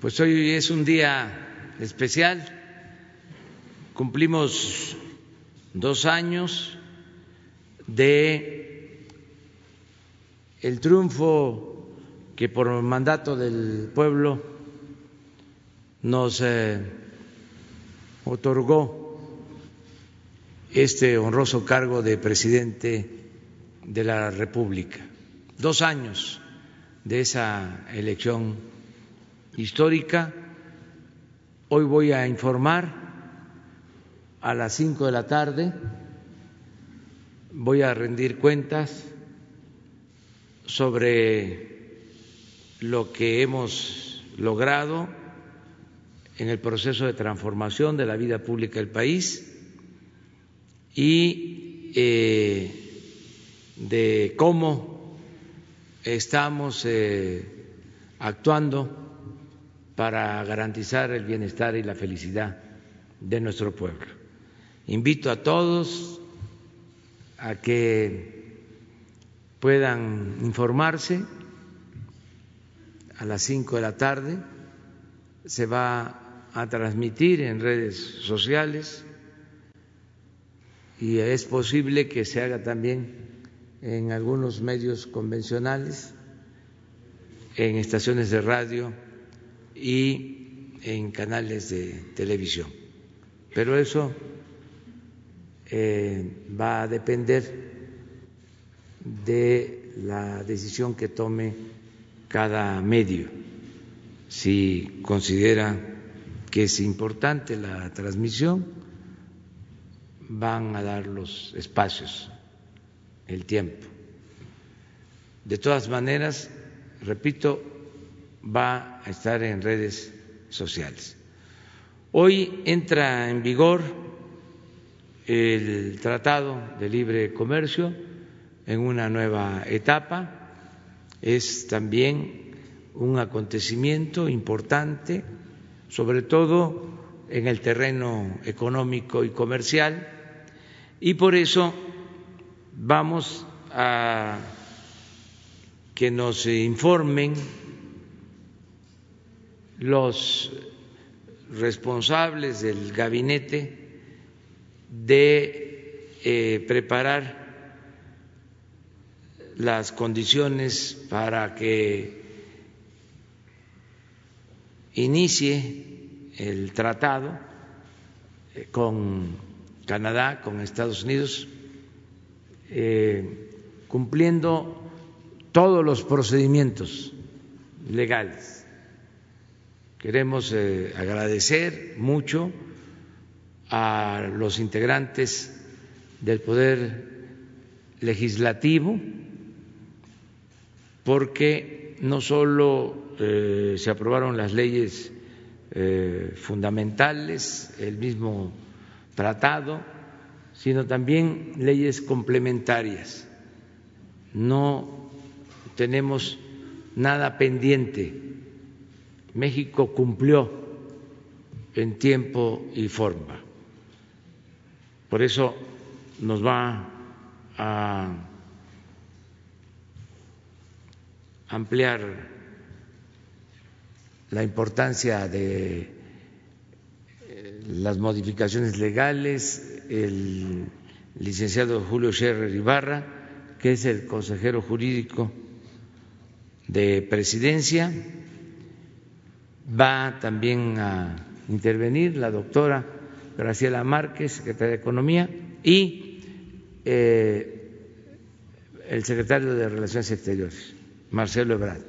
Pues hoy es un día especial. Cumplimos dos años de el triunfo que por mandato del pueblo nos eh, otorgó este honroso cargo de presidente de la República. Dos años de esa elección histórica. Hoy voy a informar a las cinco de la tarde, voy a rendir cuentas sobre lo que hemos logrado en el proceso de transformación de la vida pública del país y eh, de cómo estamos eh, actuando para garantizar el bienestar y la felicidad de nuestro pueblo. Invito a todos a que puedan informarse a las cinco de la tarde. Se va a transmitir en redes sociales y es posible que se haga también en algunos medios convencionales, en estaciones de radio y en canales de televisión. Pero eso eh, va a depender de la decisión que tome cada medio. Si considera que es importante la transmisión, van a dar los espacios, el tiempo. De todas maneras, repito, va a estar en redes sociales. Hoy entra en vigor el Tratado de Libre Comercio en una nueva etapa. Es también un acontecimiento importante, sobre todo en el terreno económico y comercial, y por eso vamos a que nos informen los responsables del gabinete de eh, preparar las condiciones para que inicie el tratado eh, con Canadá, con Estados Unidos, eh, cumpliendo todos los procedimientos legales Queremos eh, agradecer mucho a los integrantes del Poder Legislativo porque no solo eh, se aprobaron las leyes eh, fundamentales, el mismo tratado, sino también leyes complementarias. No tenemos nada pendiente México cumplió en tiempo y forma. Por eso nos va a ampliar la importancia de eh, las modificaciones legales el licenciado Julio Scherrer Ibarra, que es el consejero jurídico de presidencia Va también a intervenir la doctora Graciela Márquez, secretaria de Economía, y eh, el secretario de Relaciones Exteriores, Marcelo Ebrard.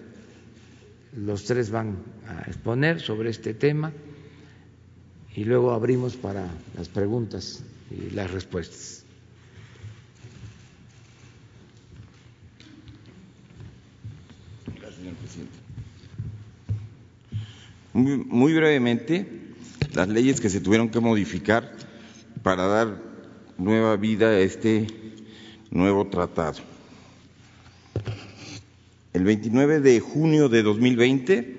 Los tres van a exponer sobre este tema y luego abrimos para las preguntas y las respuestas. Gracias, señor presidente. Muy, brevemente, las leyes que se tuvieron que modificar para dar nueva vida a este nuevo tratado. El 29 de junio de 2020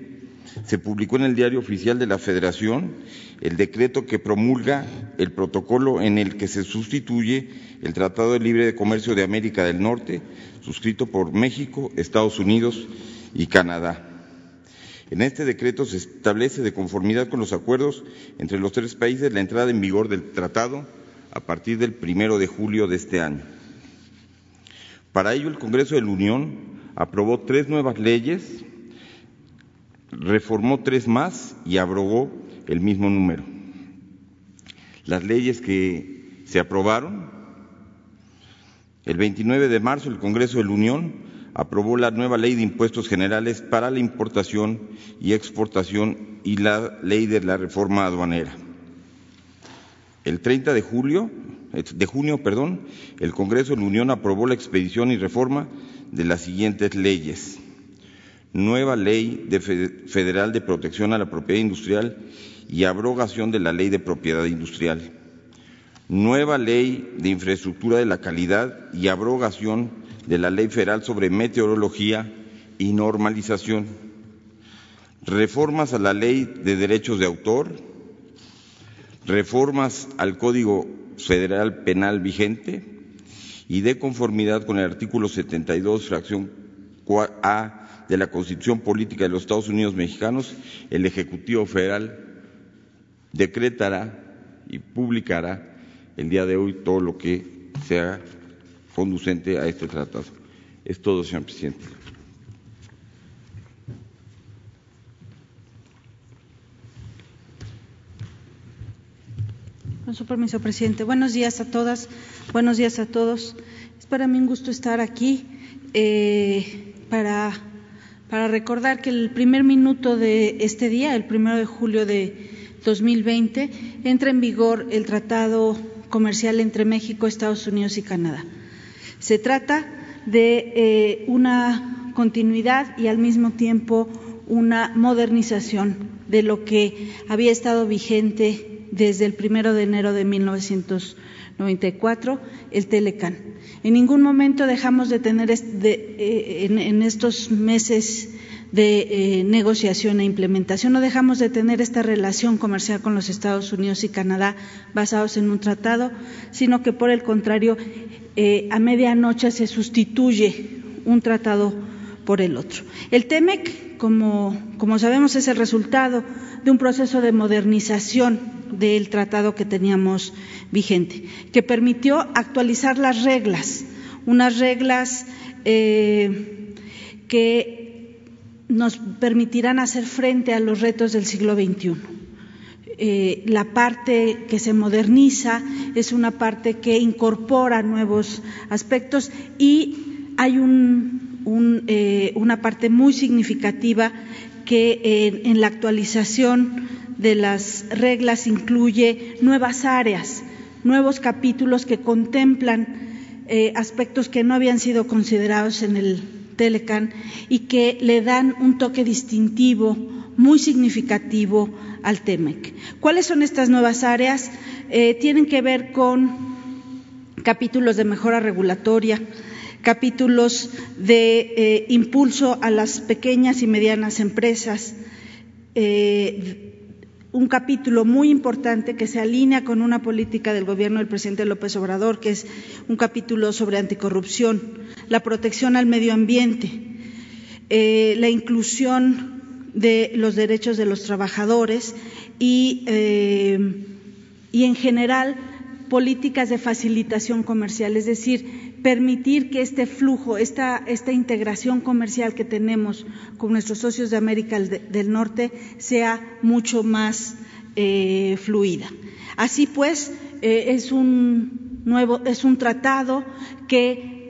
se publicó en el Diario Oficial de la Federación el decreto que promulga el protocolo en el que se sustituye el Tratado de Libre de Comercio de América del Norte, suscrito por México, Estados Unidos y Canadá En este decreto se establece, de conformidad con los acuerdos entre los tres países, la entrada en vigor del tratado a partir del primero de julio de este año. Para ello, el Congreso de la Unión aprobó tres nuevas leyes, reformó tres más y abrogó el mismo número. Las leyes que se aprobaron, el 29 de marzo el Congreso de la Unión aprobó la nueva Ley de Impuestos Generales para la Importación y Exportación y la Ley de la Reforma Aduanera. El 30 de julio, de junio, perdón, el Congreso de la Unión aprobó la expedición y reforma de las siguientes leyes. Nueva Ley Federal de Protección a la Propiedad Industrial y abrogación de la Ley de Propiedad Industrial. Nueva Ley de Infraestructura de la Calidad y abrogación de la Ley Federal sobre Meteorología y Normalización, reformas a la Ley de Derechos de Autor, reformas al Código Federal Penal vigente. Y de conformidad con el artículo 72, fracción A de la Constitución Política de los Estados Unidos Mexicanos, el Ejecutivo Federal decretará y publicará el día de hoy todo lo que sea conducente a este tratado. Es todo, señor presidente. Con su permiso, presidente. Buenos días a todas, buenos días a todos. Es para mí un gusto estar aquí eh, para, para recordar que el primer minuto de este día, el primero de julio de 2020, entra en vigor el Tratado Comercial entre México, Estados Unidos y Canadá. Se trata de eh, una continuidad y al mismo tiempo una modernización de lo que había estado vigente desde el primero de enero de 1994, el Telecan. En ningún momento dejamos de tener eh, en, estos meses de eh, negociación e implementación. No dejamos de tener esta relación comercial con los Estados Unidos y Canadá basados en un tratado, sino que por el contrario eh, a medianoche se sustituye un tratado por el otro. El TEMEC, como, como sabemos, es el resultado de un proceso de modernización del tratado que teníamos vigente, que permitió actualizar las reglas, unas reglas eh, que nos permitirán hacer frente a los retos del siglo XXI. Eh, la parte que se moderniza es una parte que incorpora nuevos aspectos y hay eh, una parte muy significativa que eh, en la actualización de las reglas incluye nuevas áreas, nuevos capítulos que contemplan aspectos que no habían sido considerados en el Y que le dan un toque distintivo muy significativo al TEMEC. ¿Cuáles son estas nuevas áreas? Eh, tienen que ver con capítulos de mejora regulatoria, capítulos de eh, impulso a las pequeñas y medianas empresas, eh, un capítulo muy importante que se alinea con una política del gobierno del presidente López Obrador, que es un capítulo sobre anticorrupción, la protección al medio ambiente, la inclusión de los derechos de los trabajadores y, eh, y en general políticas de facilitación comercial, es decir, permitir que este flujo, esta, esta integración comercial que tenemos con nuestros socios de América del Norte sea mucho más eh, fluida. Así pues, eh, es un nuevo, es un tratado que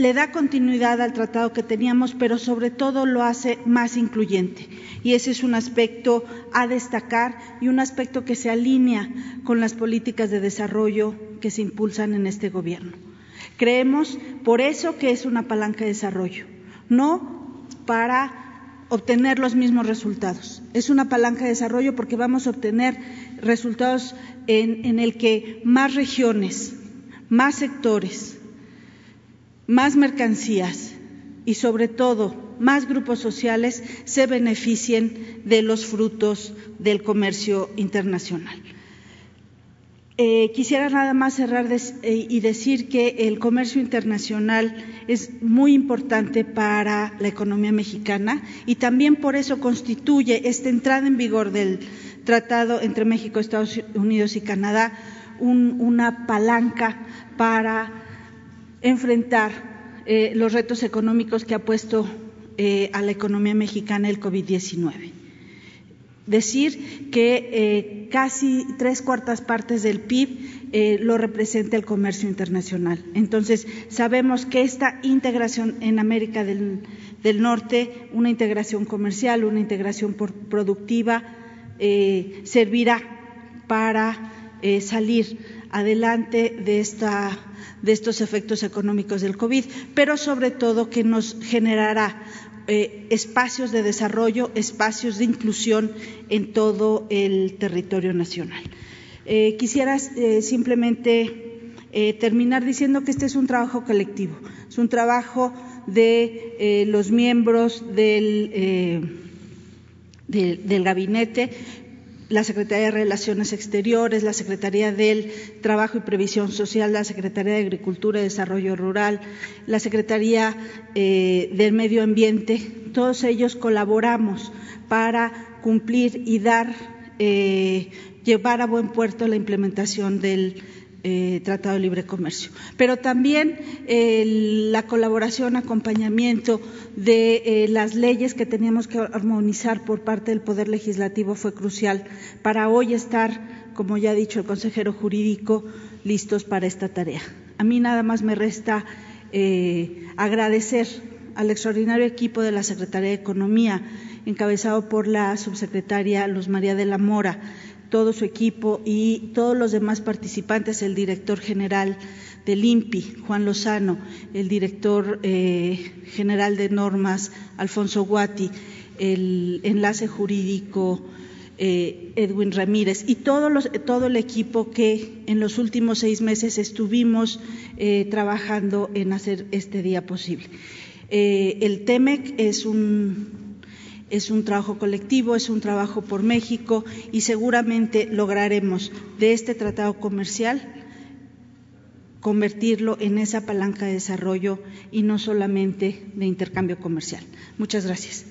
le da continuidad al tratado que teníamos, pero sobre todo lo hace más incluyente. Y ese es un aspecto a destacar y un aspecto que se alinea con las políticas de desarrollo que se impulsan en este gobierno. Creemos por eso que es una palanca de desarrollo, no para obtener los mismos resultados. Es una palanca de desarrollo porque vamos a obtener resultados en, en el que más regiones, más sectores, más mercancías y, sobre todo, más grupos sociales se beneficien de los frutos del comercio internacional. Eh, quisiera nada más cerrar eh, y decir que el comercio internacional es muy importante para la economía mexicana y también por eso constituye esta entrada en vigor del tratado entre México, Estados Unidos y Canadá una palanca para enfrentar eh, los retos económicos que ha puesto a la economía mexicana el COVID-19 decir que eh, casi tres cuartas partes del PIB eh, lo representa el comercio internacional. Entonces, sabemos que esta integración en América del, Norte, una integración comercial, una integración productiva, eh, servirá para salir adelante de, esta, de estos efectos económicos del COVID, pero sobre todo que nos generará eh, espacios de desarrollo, espacios de inclusión en todo el territorio nacional. Eh, quisiera eh, simplemente terminar diciendo que este es un trabajo colectivo, es un trabajo de los miembros del, del gabinete, la Secretaría de Relaciones Exteriores, la Secretaría del Trabajo y Previsión Social, la Secretaría de Agricultura y Desarrollo Rural, la Secretaría eh, del Medio Ambiente, todos ellos colaboramos para cumplir y dar, eh, llevar a buen puerto la implementación del eh, Tratado de Libre Comercio. Pero también la colaboración, acompañamiento de eh, las leyes que teníamos que armonizar por parte del Poder Legislativo fue crucial para hoy estar, como ya ha dicho el consejero jurídico, listos para esta tarea. A mí nada más me resta eh, agradecer al extraordinario equipo de la Secretaría de Economía, encabezado por la subsecretaria Luz María de la Mora, todo su equipo y todos los demás participantes, el director general del INPI, Juan Lozano, el director eh, general de normas, Alfonso Guati, el enlace jurídico, eh, Edwin Ramírez, y todo, todo, el equipo que en los últimos seis meses estuvimos eh, trabajando en hacer este día posible. el TEMEC es un es un trabajo colectivo, es un trabajo por México y seguramente lograremos de este tratado comercial convertirlo en esa palanca de desarrollo y no solamente de intercambio comercial. Muchas gracias.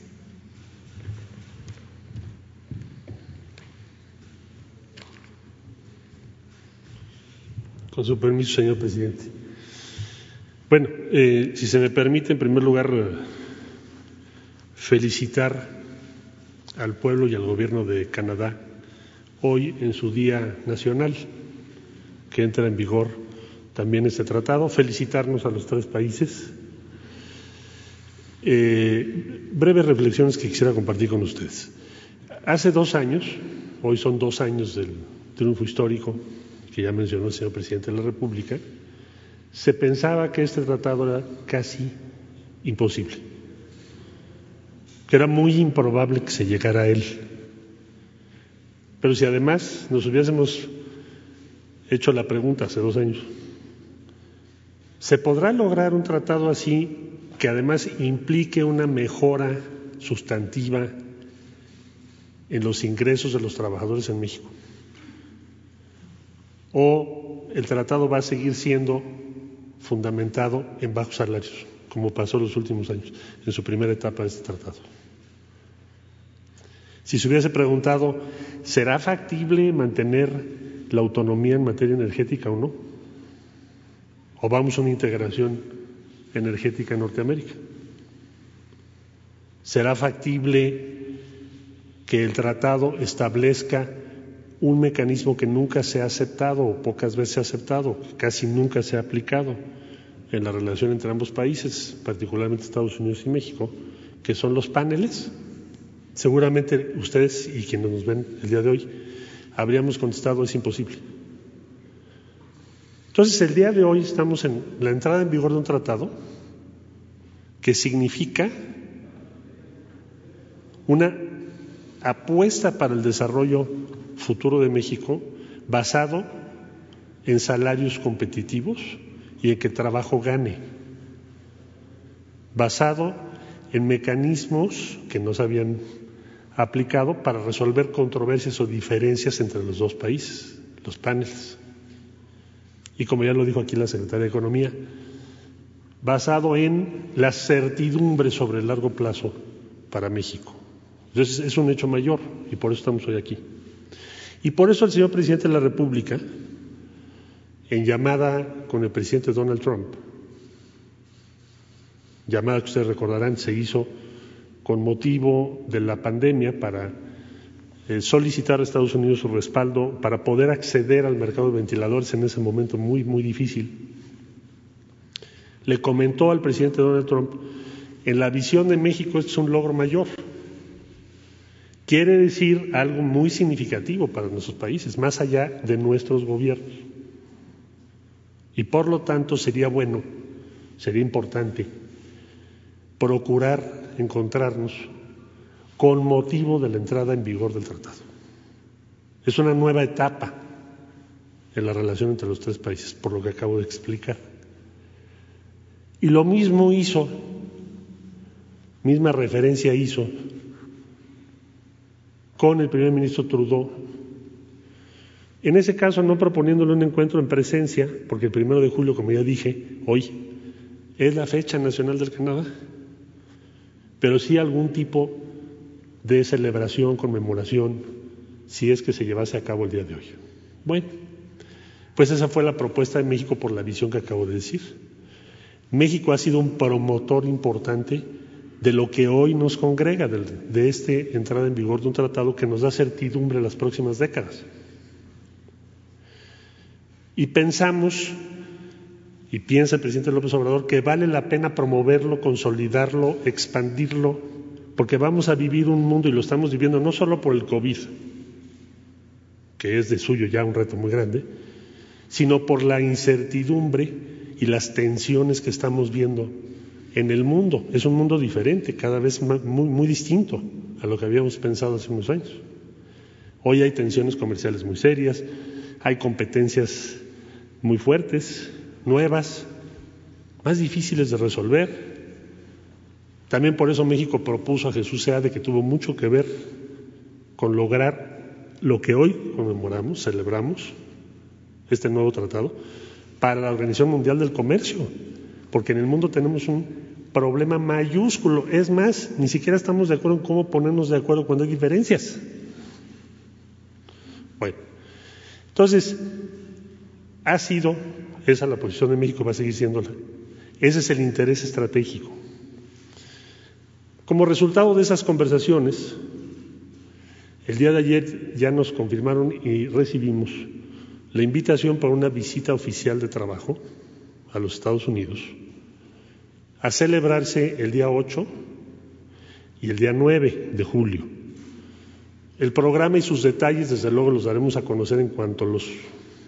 Con su permiso, señor presidente. Bueno, eh, si se me permite, en primer lugar, felicitar al pueblo y al gobierno de Canadá hoy en su Día Nacional, que entra en vigor también este tratado, felicitarnos a los tres países. Eh, breves reflexiones que quisiera compartir con ustedes. Hace dos años, hoy son dos años del triunfo histórico que ya mencionó el señor presidente de la República, se pensaba que este tratado era casi imposible que era muy improbable que se llegara a él. Pero si además nos hubiésemos hecho la pregunta hace dos años, ¿se podrá lograr un tratado así que además implique una mejora sustantiva en los ingresos de los trabajadores en México? ¿O el tratado va a seguir siendo fundamentado en bajos salarios, como pasó en los últimos años, en su primera etapa de este tratado? Si se hubiese preguntado, ¿será factible mantener la autonomía en materia energética o no? ¿O vamos a una integración energética en Norteamérica? ¿Será factible que el tratado establezca un mecanismo que nunca se ha aceptado o pocas veces se ha aceptado, casi nunca se ha aplicado en la relación entre ambos países, particularmente Estados Unidos y México, que son los paneles? Seguramente ustedes y quienes nos ven el día de hoy habríamos contestado es imposible. Entonces, el día de hoy estamos en la entrada en vigor de un tratado que significa una apuesta para el desarrollo futuro de México basado en salarios competitivos y en que trabajo gane, basado en mecanismos que no se habían aplicado para resolver controversias o diferencias entre los dos países, los paneles. y como ya lo dijo aquí la secretaria de Economía, basado en la certidumbre sobre el largo plazo para México. Entonces es un hecho mayor y por eso estamos hoy aquí. Y por eso el señor presidente de la República, en llamada con el presidente Donald Trump, llamada que ustedes recordarán se hizo con motivo de la pandemia para eh, solicitar a Estados Unidos su respaldo para poder acceder al mercado de ventiladores en ese momento muy, muy difícil. Le comentó al presidente Donald Trump, en la visión de México esto es un logro mayor. Quiere decir algo muy significativo para nuestros países, más allá de nuestros gobiernos. Y por lo tanto sería bueno, sería importante procurar encontrarnos con motivo de la entrada en vigor del tratado. Es una nueva etapa en la relación entre los tres países, por lo que acabo de explicar. Y lo mismo hizo, misma referencia hizo con el primer ministro Trudeau. En ese caso, no proponiéndole un encuentro en presencia, porque el primero de julio, como ya dije, hoy, es la fecha nacional del Canadá, pero sí algún tipo de celebración, conmemoración, si es que se llevase a cabo el día de hoy. Bueno, pues esa fue la propuesta de México por la visión que acabo de decir. México ha sido un promotor importante de lo que hoy nos congrega, de, de esta entrada en vigor de un tratado que nos da certidumbre las próximas décadas. Y pensamos, y piensa el presidente López Obrador, que vale la pena promoverlo, consolidarlo, expandirlo porque vamos a vivir un mundo y lo estamos viviendo no solo por el COVID, que es de suyo ya un reto muy grande, sino por la incertidumbre y las tensiones que estamos viendo en el mundo. Es un mundo diferente, cada vez muy, muy distinto a lo que habíamos pensado hace unos años. Hoy hay tensiones comerciales muy serias, hay competencias muy fuertes, nuevas, más difíciles de resolver, también por eso México propuso a Jesús de que tuvo mucho que ver con lograr lo que hoy conmemoramos, celebramos, este nuevo tratado, para la Organización Mundial del Comercio, porque en el mundo tenemos un problema mayúsculo. Es más, ni siquiera estamos de acuerdo en cómo ponernos de acuerdo cuando hay diferencias. Bueno, entonces, ha sido, esa la posición de México, va a seguir siéndola. Ese es el interés estratégico. Como resultado de esas conversaciones, el día de ayer ya nos confirmaron y recibimos la invitación para una visita oficial de trabajo a los Estados Unidos a celebrarse el día 8 y el día 9 de julio. El programa y sus detalles, desde luego, los daremos a conocer en cuanto los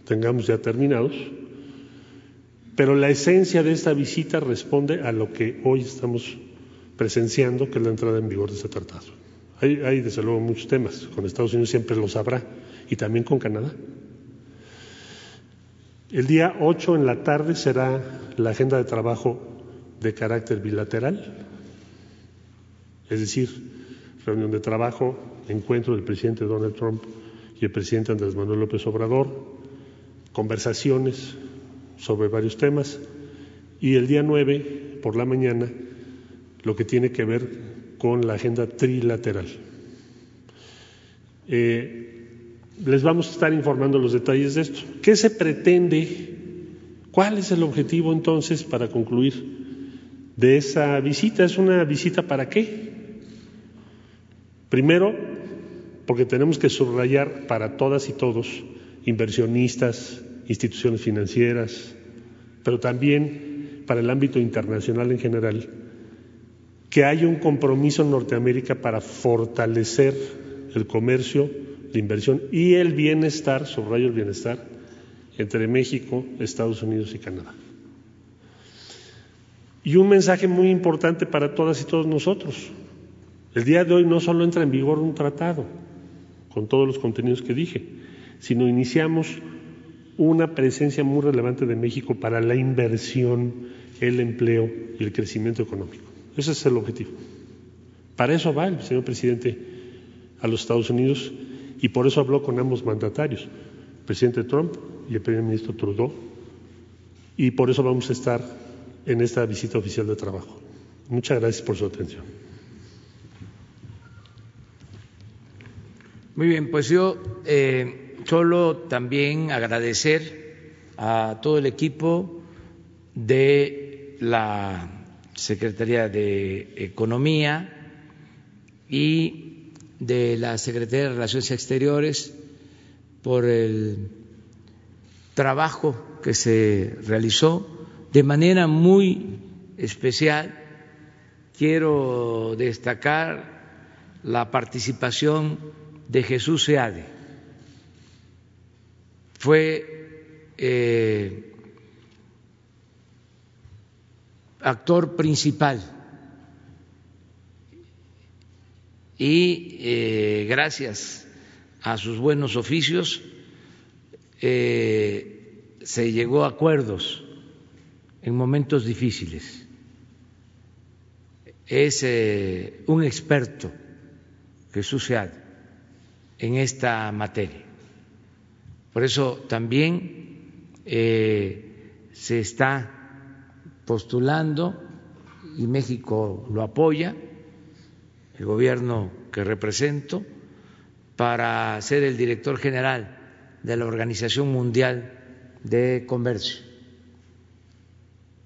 tengamos ya terminados, pero la esencia de esta visita responde a lo que hoy estamos presenciando, que es la entrada en vigor de este tratado. Hay, desde luego muchos temas, con Estados Unidos siempre lo sabrá, y también con Canadá. El día 8 en la tarde será la agenda de trabajo de carácter bilateral, es decir, reunión de trabajo, encuentro del presidente Donald Trump y el presidente Andrés Manuel López Obrador, conversaciones sobre varios temas, y el día 9 por la mañana lo que tiene que ver con la agenda trilateral. Eh, les vamos a estar informando los detalles de esto. ¿Qué se pretende? ¿Cuál es el objetivo entonces para concluir de esa visita? ¿Es una visita para qué? Primero, porque tenemos que subrayar para todas y todos, inversionistas, instituciones financieras, pero también para el ámbito internacional en general, que hay un compromiso en Norteamérica para fortalecer el comercio, la inversión y el bienestar, subrayo el bienestar, entre México, Estados Unidos y Canadá. Y un mensaje muy importante para todas y todos nosotros. El día de hoy no solo entra en vigor un tratado, con todos los contenidos que dije, sino iniciamos una presencia muy relevante de México para la inversión, el empleo y el crecimiento económico. Ese es el objetivo. Para eso va el señor presidente a los Estados Unidos y por eso habló con ambos mandatarios, el presidente Trump y el primer ministro Trudeau, y por eso vamos a estar en esta visita oficial de trabajo. Muchas gracias por su atención. Muy bien, pues yo eh, solo también agradecer a todo el equipo de la Secretaría de Economía y de la Secretaría de Relaciones Exteriores por el trabajo que se realizó de manera muy especial. Quiero destacar la participación de Jesús Seade. Fue eh, actor principal y eh, gracias a sus buenos oficios eh, se llegó a acuerdos en momentos difíciles. Es un experto, Jesús Seade, en esta materia. Por eso también se está postulando y México lo apoya, el gobierno que represento, para ser el director general de la Organización Mundial de Comercio.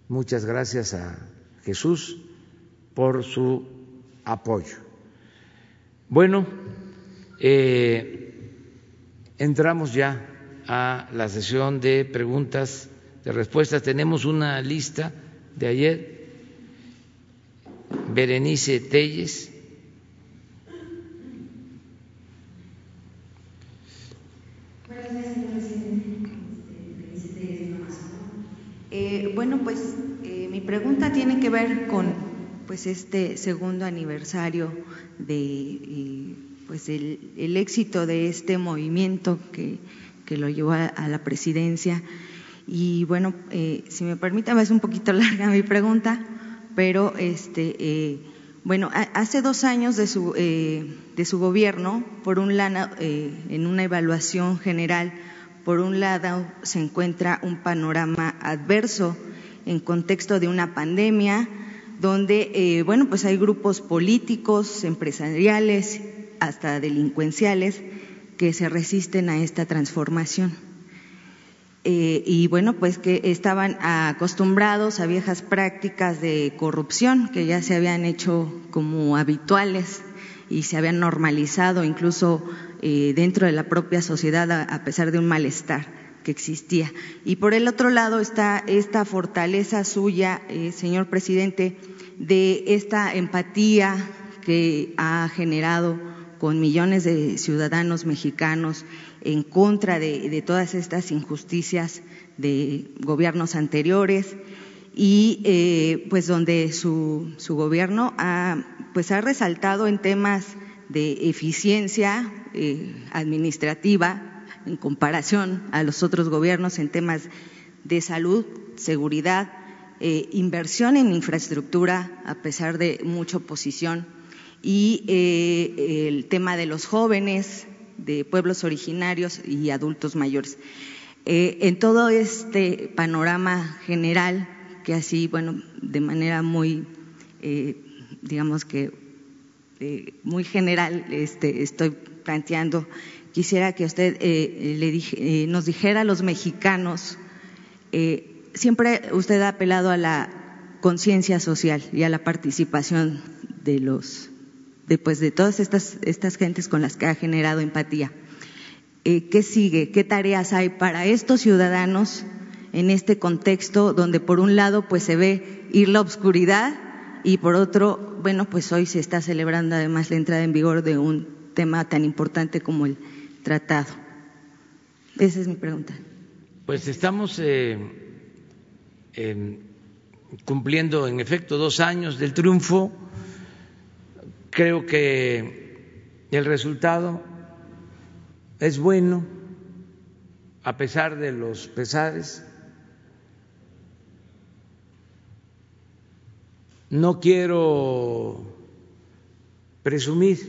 Muchas gracias a Jesús por su apoyo. Bueno, eh, entramos ya a la sesión de preguntas, de respuestas. Tenemos una lista de ayer, Berenice Telles. Eh, bueno, pues eh, mi pregunta tiene que ver con pues este segundo aniversario de eh, pues el, el, éxito de este movimiento que, que lo llevó a, la presidencia. Y bueno, eh, si me permiten, es un poquito larga mi pregunta, pero este, eh, bueno, hace dos años de su, eh, de su gobierno, por un lado, en una evaluación general, por un lado se encuentra un panorama adverso en contexto de una pandemia, donde, bueno, pues hay grupos políticos, empresariales, hasta delincuenciales, que se resisten a esta transformación. Eh, y bueno, pues que estaban acostumbrados a viejas prácticas de corrupción que ya se habían hecho como habituales y se habían normalizado incluso eh, dentro de la propia sociedad a, pesar de un malestar que existía. Y por el otro lado está esta fortaleza suya, eh, señor presidente, de esta empatía que ha generado con millones de ciudadanos mexicanos en contra de, todas estas injusticias de gobiernos anteriores y eh, pues donde su, su gobierno ha, pues ha resaltado en temas de eficiencia eh, administrativa en comparación a los otros gobiernos en temas de salud, seguridad, eh, inversión en infraestructura a pesar de mucha oposición y el tema de los jóvenes, de pueblos originarios y adultos mayores. Eh, en todo este panorama general, que así, bueno, de manera muy, eh, digamos que eh, muy general este, estoy planteando, quisiera que usted le nos dijera a los mexicanos, siempre usted ha apelado a la conciencia social y a la participación de los de, de todas estas, estas gentes con las que ha generado empatía. Eh, ¿Qué sigue? ¿Qué tareas hay para estos ciudadanos en este contexto donde por un lado pues se ve ir la oscuridad y por otro, bueno, pues hoy se está celebrando además la entrada en vigor de un tema tan importante como el tratado? Esa es mi pregunta. Pues estamos eh, cumpliendo en efecto dos años del triunfo Creo que el resultado es bueno a pesar de los pesares. No quiero presumir,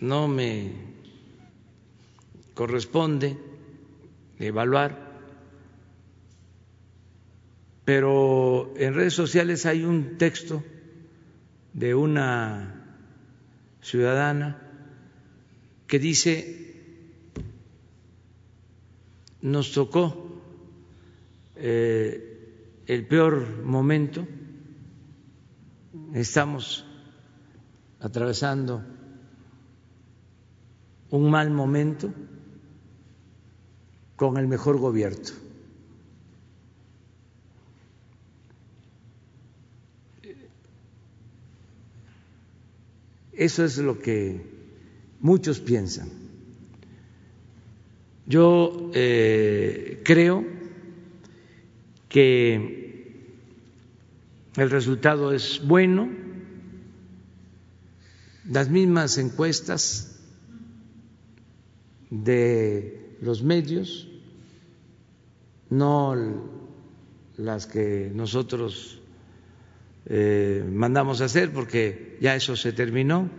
no me corresponde evaluar, pero en redes sociales hay un texto de una ciudadana que dice, nos tocó eh, el peor momento, estamos atravesando un mal momento con el mejor gobierno. Eso es lo que muchos piensan. Yo eh, creo que el resultado es bueno. Las mismas encuestas de los medios, no las que nosotros eh, mandamos a hacer, porque ya eso se terminó,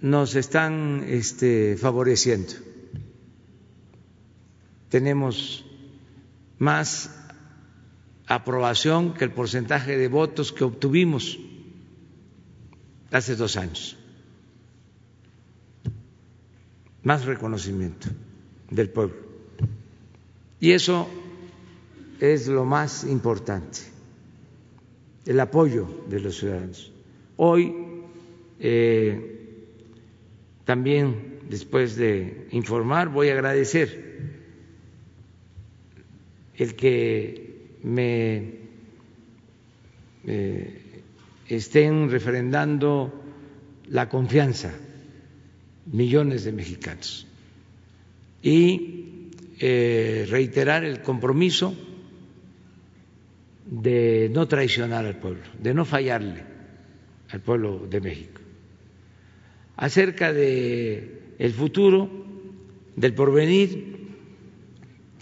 nos están este, favoreciendo. Tenemos más aprobación que el porcentaje de votos que obtuvimos hace dos años. Más reconocimiento del pueblo. Y eso es lo más importante el apoyo de los ciudadanos. Hoy, eh, también después de informar, voy a agradecer el que me eh, estén refrendando la confianza millones de mexicanos y eh, reiterar el compromiso de no traicionar al pueblo, de no fallarle al pueblo de México. Acerca de el futuro, del porvenir,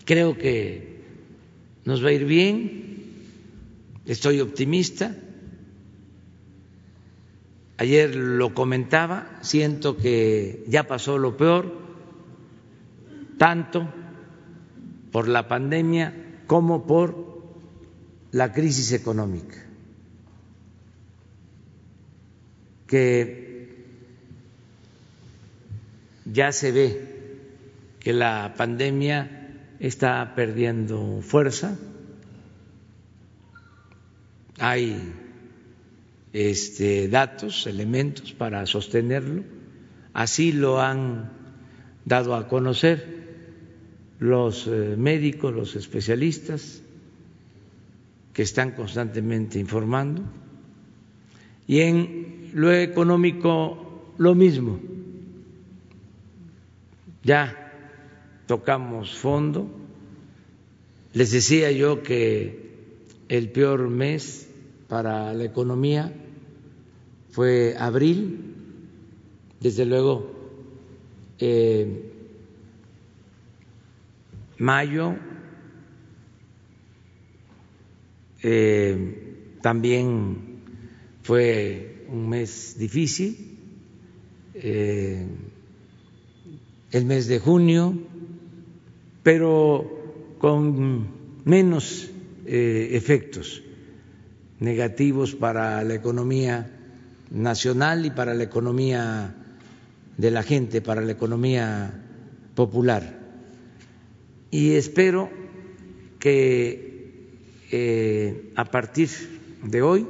creo que nos va a ir bien, estoy optimista. Ayer lo comentaba, siento que ya pasó lo peor, tanto por la pandemia como por la crisis económica, que ya se ve que la pandemia está perdiendo fuerza, hay este, datos, elementos para sostenerlo, así lo han dado a conocer los eh, médicos, los especialistas, que están constantemente informando. Y en lo económico, lo mismo. Ya tocamos fondo. Les decía yo que el peor mes para la economía fue abril, desde luego eh, mayo Eh, también fue un mes difícil, eh, el mes de junio, pero con menos eh, efectos negativos para la economía nacional y para la economía de la gente, para la economía popular. Y espero que eh, a partir de hoy,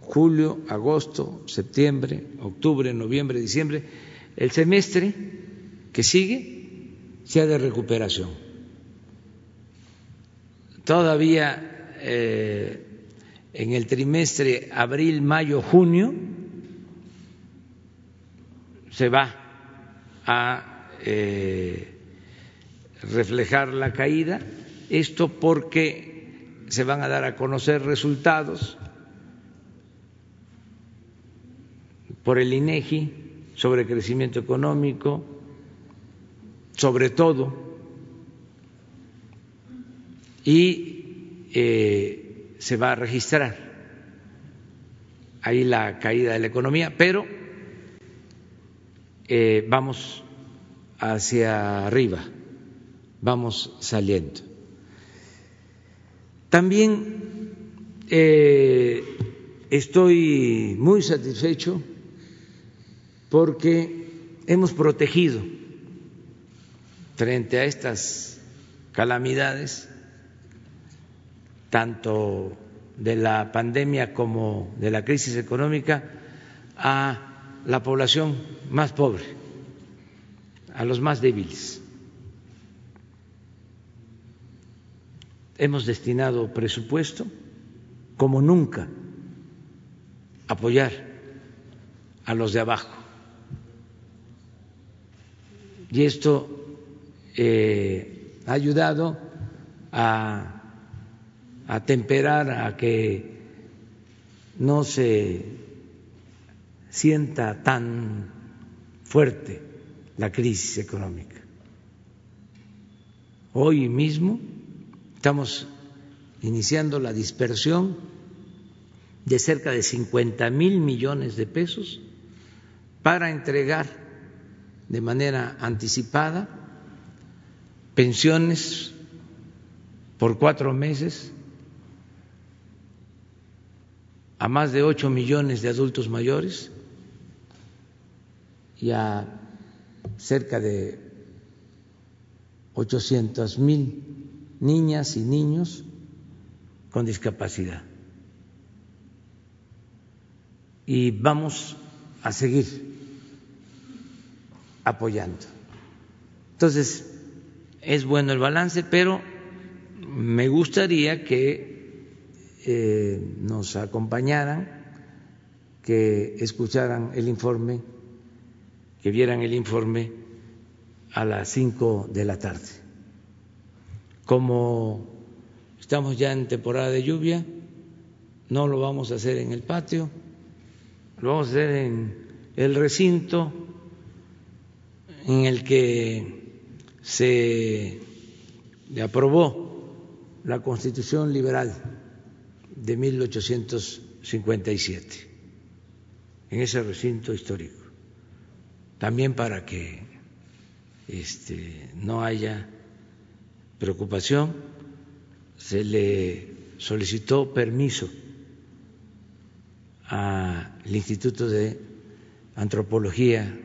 julio, agosto, septiembre, octubre, noviembre, diciembre, el semestre que sigue sea de recuperación. Todavía eh, en el trimestre abril, mayo, junio se va a eh, reflejar la caída esto porque se van a dar a conocer resultados por el INEGI sobre crecimiento económico, sobre todo, y eh, se va a registrar ahí la caída de la economía, pero eh, vamos hacia arriba, vamos saliendo. También eh, estoy muy satisfecho porque hemos protegido frente a estas calamidades, tanto de la pandemia como de la crisis económica, a la población más pobre, a los más débiles. Hemos destinado presupuesto como nunca apoyar a los de abajo. Y esto eh, ha ayudado a, a temperar, a que no se sienta tan fuerte la crisis económica. Hoy mismo Estamos iniciando la dispersión de cerca de 50 mil millones de pesos para entregar de manera anticipada pensiones por cuatro meses a más de ocho millones de adultos mayores y a cerca de ochocientos mil niñas y niños con discapacidad. Y vamos a seguir apoyando. Entonces, es bueno el balance, pero me gustaría que eh, nos acompañaran, que escucharan el informe, que vieran el informe a las cinco de la tarde. Como estamos ya en temporada de lluvia, no lo vamos a hacer en el patio, lo vamos a hacer en el recinto en el que se aprobó la Constitución Liberal de 1857, en ese recinto histórico, también para que este, no haya preocupación, se le solicitó permiso al Instituto de Antropología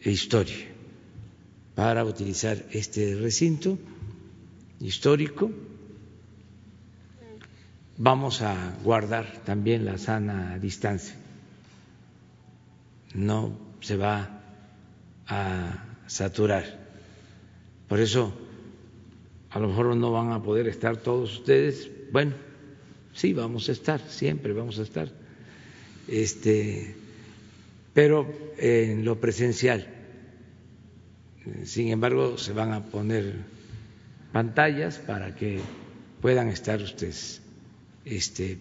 e Historia para utilizar este recinto histórico. Vamos a guardar también la sana distancia. No se va a saturar. Por eso a lo mejor no van a poder estar todos ustedes, bueno, sí, vamos a estar, siempre vamos a estar, este, pero en lo presencial. Sin embargo, se van a poner pantallas para que puedan estar ustedes este,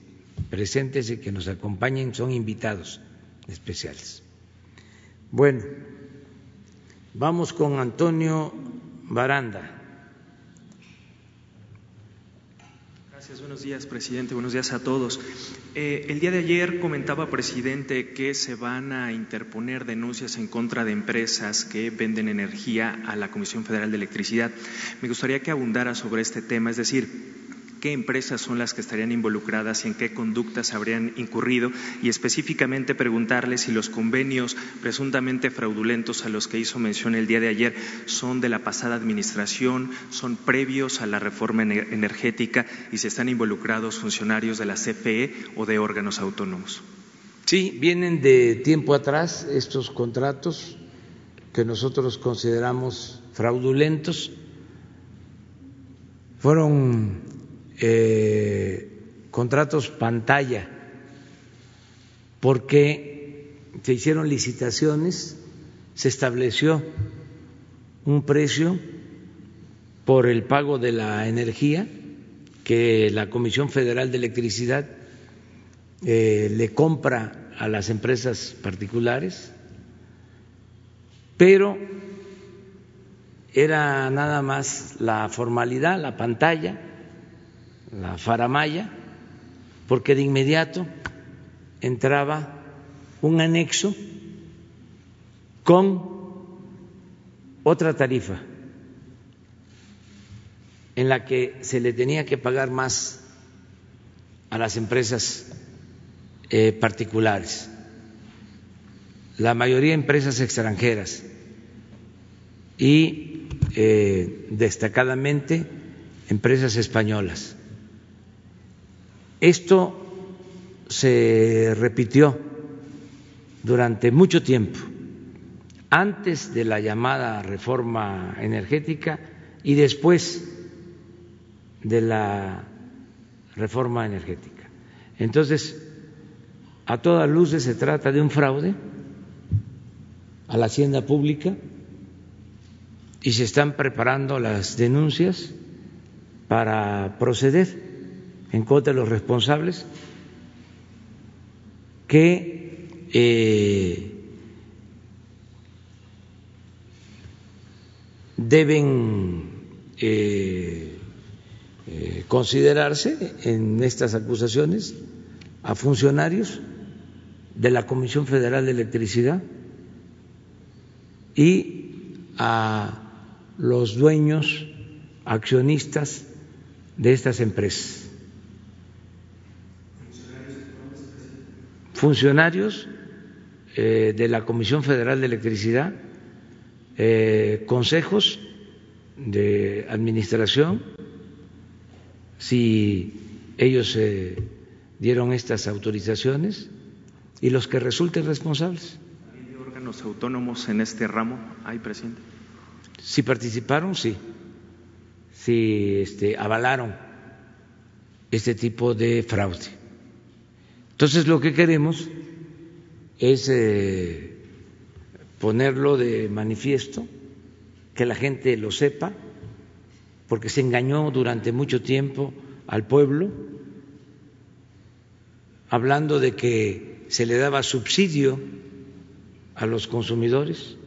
presentes y que nos acompañen, son invitados especiales. Bueno, vamos con Antonio Baranda. Buenos días, presidente. Buenos días a todos. Eh, el día de ayer comentaba, presidente, que se van a interponer denuncias en contra de empresas que venden energía a la Comisión Federal de Electricidad. Me gustaría que abundara sobre este tema, es decir, qué empresas son las que estarían involucradas y en qué conductas habrían incurrido y específicamente preguntarle si los convenios presuntamente fraudulentos a los que hizo mención el día de ayer son de la pasada administración, son previos a la reforma energética y si están involucrados funcionarios de la CFE o de órganos autónomos. Sí, vienen de tiempo atrás estos contratos que nosotros consideramos fraudulentos. Fueron eh, contratos pantalla, porque se hicieron licitaciones, se estableció un precio por el pago de la energía que la Comisión Federal de Electricidad eh, le compra a las empresas particulares, pero era nada más la formalidad, la pantalla, la faramaya, porque de inmediato entraba un anexo con otra tarifa en la que se le tenía que pagar más a las empresas eh, particulares, la mayoría empresas extranjeras y eh, destacadamente empresas españolas. Esto se repitió durante mucho tiempo, antes de la llamada reforma energética y después de la reforma energética. Entonces, a todas luces se trata de un fraude a la hacienda pública y se están preparando las denuncias para proceder en contra de los responsables que eh, deben eh, eh, considerarse en estas acusaciones a funcionarios de la Comisión Federal de Electricidad y a los dueños accionistas de estas empresas. Funcionarios eh, de la Comisión Federal de Electricidad, eh, consejos de administración, si ellos eh, dieron estas autorizaciones, y los que resulten responsables. ¿Hay órganos autónomos en este ramo? ¿Hay, presidente? Si participaron, sí. Si este, avalaron este tipo de fraude. Entonces lo que queremos es eh, ponerlo de manifiesto, que la gente lo sepa, porque se engañó durante mucho tiempo al pueblo, hablando de que se le daba subsidio a los consumidores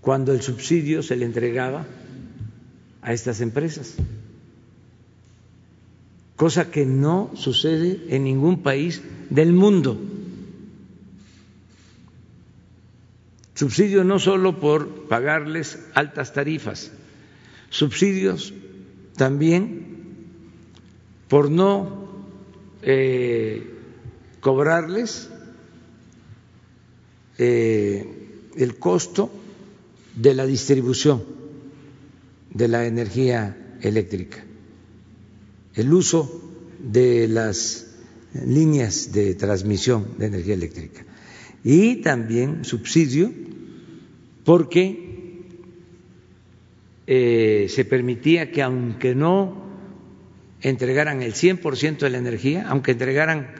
cuando el subsidio se le entregaba a estas empresas, cosa que no sucede en ningún país del mundo. Subsidio no solo por pagarles altas tarifas, subsidios también por no eh, cobrarles eh, el costo de la distribución de la energía eléctrica, el uso de las líneas de transmisión de energía eléctrica y también subsidio porque eh, se permitía que aunque no entregaran el 100% de la energía, aunque entregaran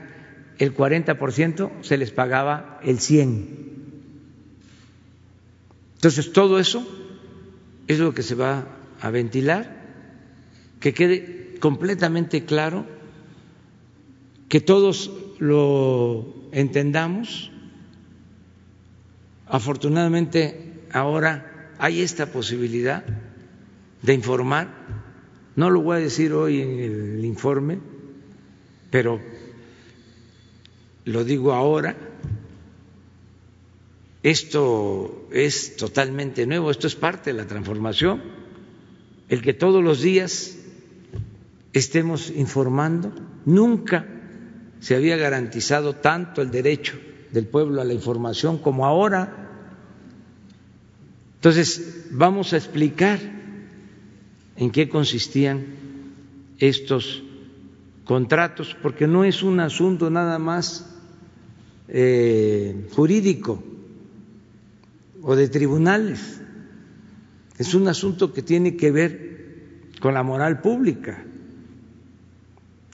el 40%, se les pagaba el 100%. Entonces, todo eso es lo que se va a ventilar, que quede completamente claro, que todos lo entendamos. Afortunadamente, ahora hay esta posibilidad de informar. No lo voy a decir hoy en el informe, pero lo digo ahora esto es totalmente nuevo, esto es parte de la transformación, el que todos los días estemos informando. Nunca se había garantizado tanto el derecho del pueblo a la información como ahora. Entonces, vamos a explicar en qué consistían estos contratos, porque no es un asunto nada más eh, jurídico o de tribunales. Es un asunto que tiene que ver con la moral pública,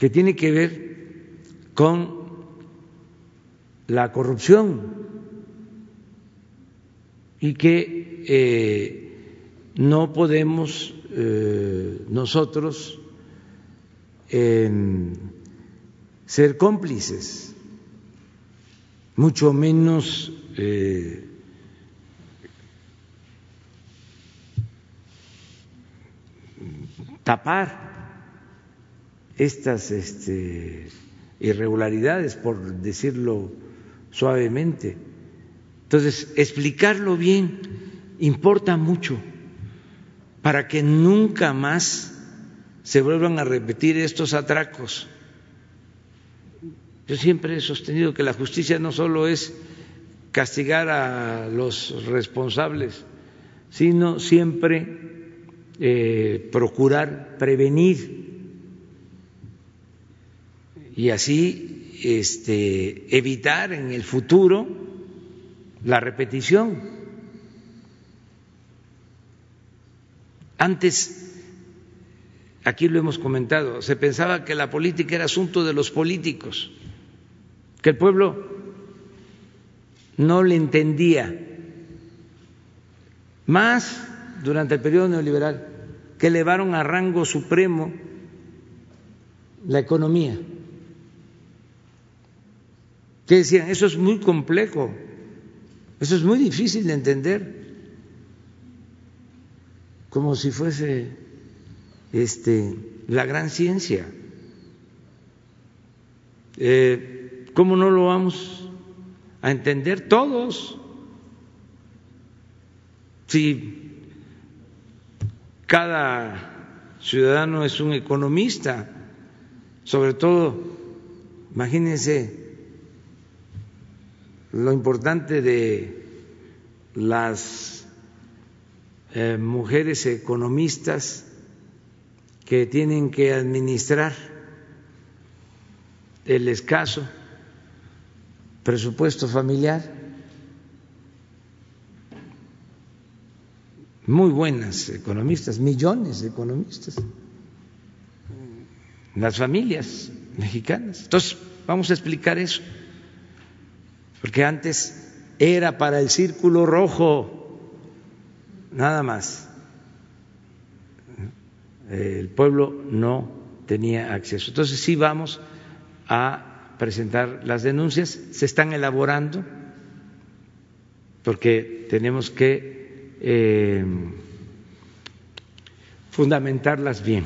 que tiene que ver con la corrupción y que eh, no podemos eh, nosotros ser cómplices, mucho menos eh, tapar estas este, irregularidades, por decirlo suavemente. Entonces, explicarlo bien importa mucho para que nunca más se vuelvan a repetir estos atracos. Yo siempre he sostenido que la justicia no solo es castigar a los responsables, sino siempre eh, procurar prevenir y así este, evitar en el futuro la repetición. Antes, aquí lo hemos comentado, se pensaba que la política era asunto de los políticos, que el pueblo no le entendía, más durante el periodo neoliberal, que elevaron a rango supremo la economía. Que decían, eso es muy complejo, eso es muy difícil de entender como si fuese este, la gran ciencia. Eh, ¿Cómo no lo vamos a entender todos? Si cada ciudadano es un economista, sobre todo, imagínense lo importante de las eh, mujeres economistas que tienen que administrar el escaso presupuesto familiar, muy buenas economistas, millones de economistas, las familias mexicanas. Entonces, vamos a explicar eso, porque antes era para el círculo rojo nada más. El pueblo no tenía acceso. Entonces sí vamos a presentar las denuncias, se están elaborando porque tenemos que eh, fundamentarlas bien.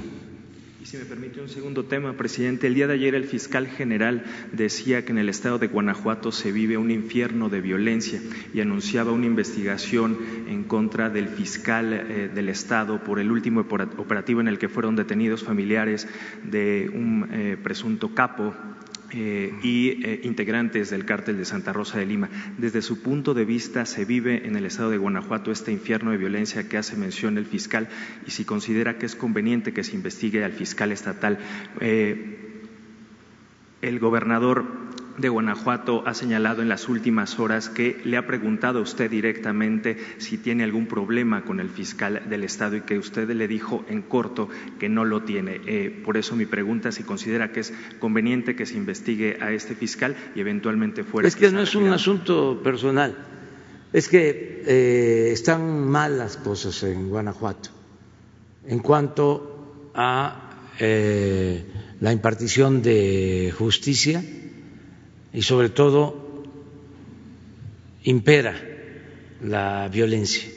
Si me permite un segundo tema, presidente, el día de ayer el fiscal general decía que en el estado de Guanajuato se vive un infierno de violencia y anunciaba una investigación en contra del fiscal eh, del estado por el último operativo en el que fueron detenidos familiares de un eh, presunto capo eh, y eh, integrantes del cártel de Santa Rosa de Lima. Desde su punto de vista, ¿se vive en el estado de Guanajuato este infierno de violencia que hace mención el fiscal? Y si considera que es conveniente que se investigue al fiscal estatal. Eh, el gobernador de Guanajuato ha señalado en las últimas horas que le ha preguntado a usted directamente si tiene algún problema con el fiscal del Estado y que usted le dijo en corto que no lo tiene. Eh, por eso mi pregunta si considera que es conveniente que se investigue a este fiscal y eventualmente fuera. Es que no es un asunto personal, es que eh, están mal las cosas en Guanajuato en cuanto a eh, la impartición de justicia y sobre todo impera la violencia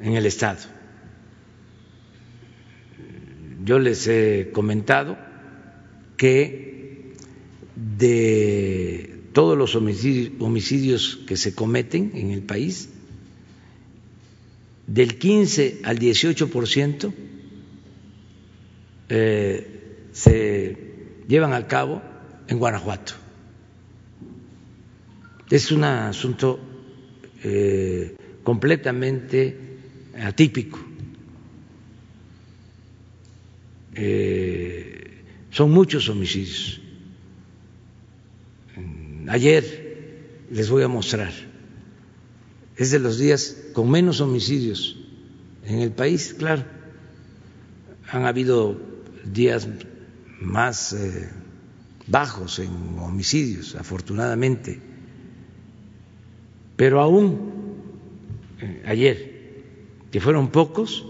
en el Estado. Yo les he comentado que de todos los homicidios que se cometen en el país, del 15 al 18 por ciento eh, se llevan a cabo en Guanajuato es un asunto eh, completamente atípico. Eh, son muchos homicidios. Ayer les voy a mostrar, es de los días con menos homicidios en el país, claro. Han habido días más eh, bajos en homicidios, afortunadamente pero aún eh, ayer, que fueron pocos,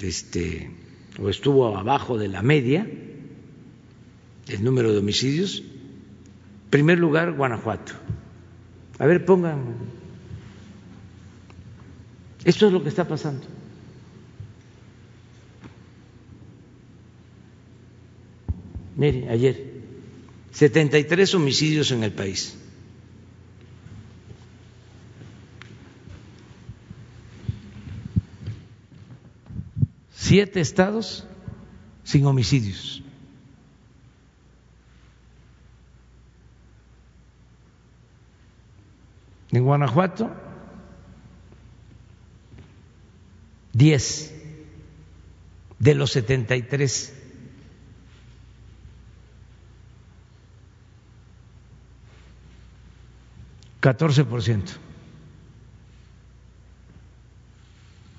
este, o estuvo abajo de la media el número de homicidios, primer lugar Guanajuato. A ver, pongan. Esto es lo que está pasando. Mire, ayer, 73 homicidios en el país. Siete estados sin homicidios. En Guanajuato, diez de los setenta y tres. Catorce por ciento.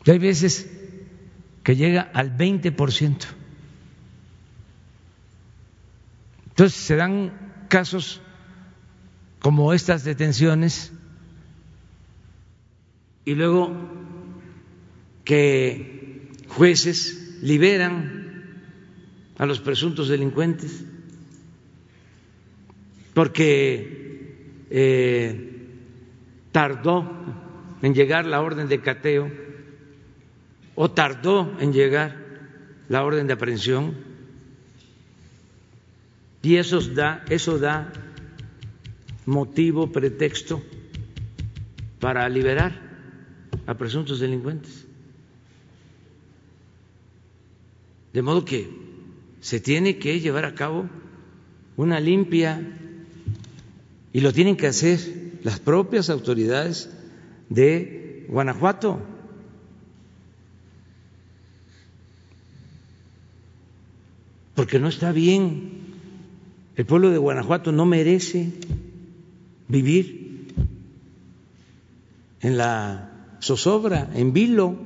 hay veces que llega al 20%. Entonces se dan casos como estas detenciones y luego que jueces liberan a los presuntos delincuentes porque eh, tardó en llegar la orden de cateo o tardó en llegar la orden de aprehensión y eso da, eso da motivo, pretexto para liberar a presuntos delincuentes. De modo que se tiene que llevar a cabo una limpia y lo tienen que hacer las propias autoridades de Guanajuato. Porque no está bien. El pueblo de Guanajuato no merece vivir en la zozobra, en vilo,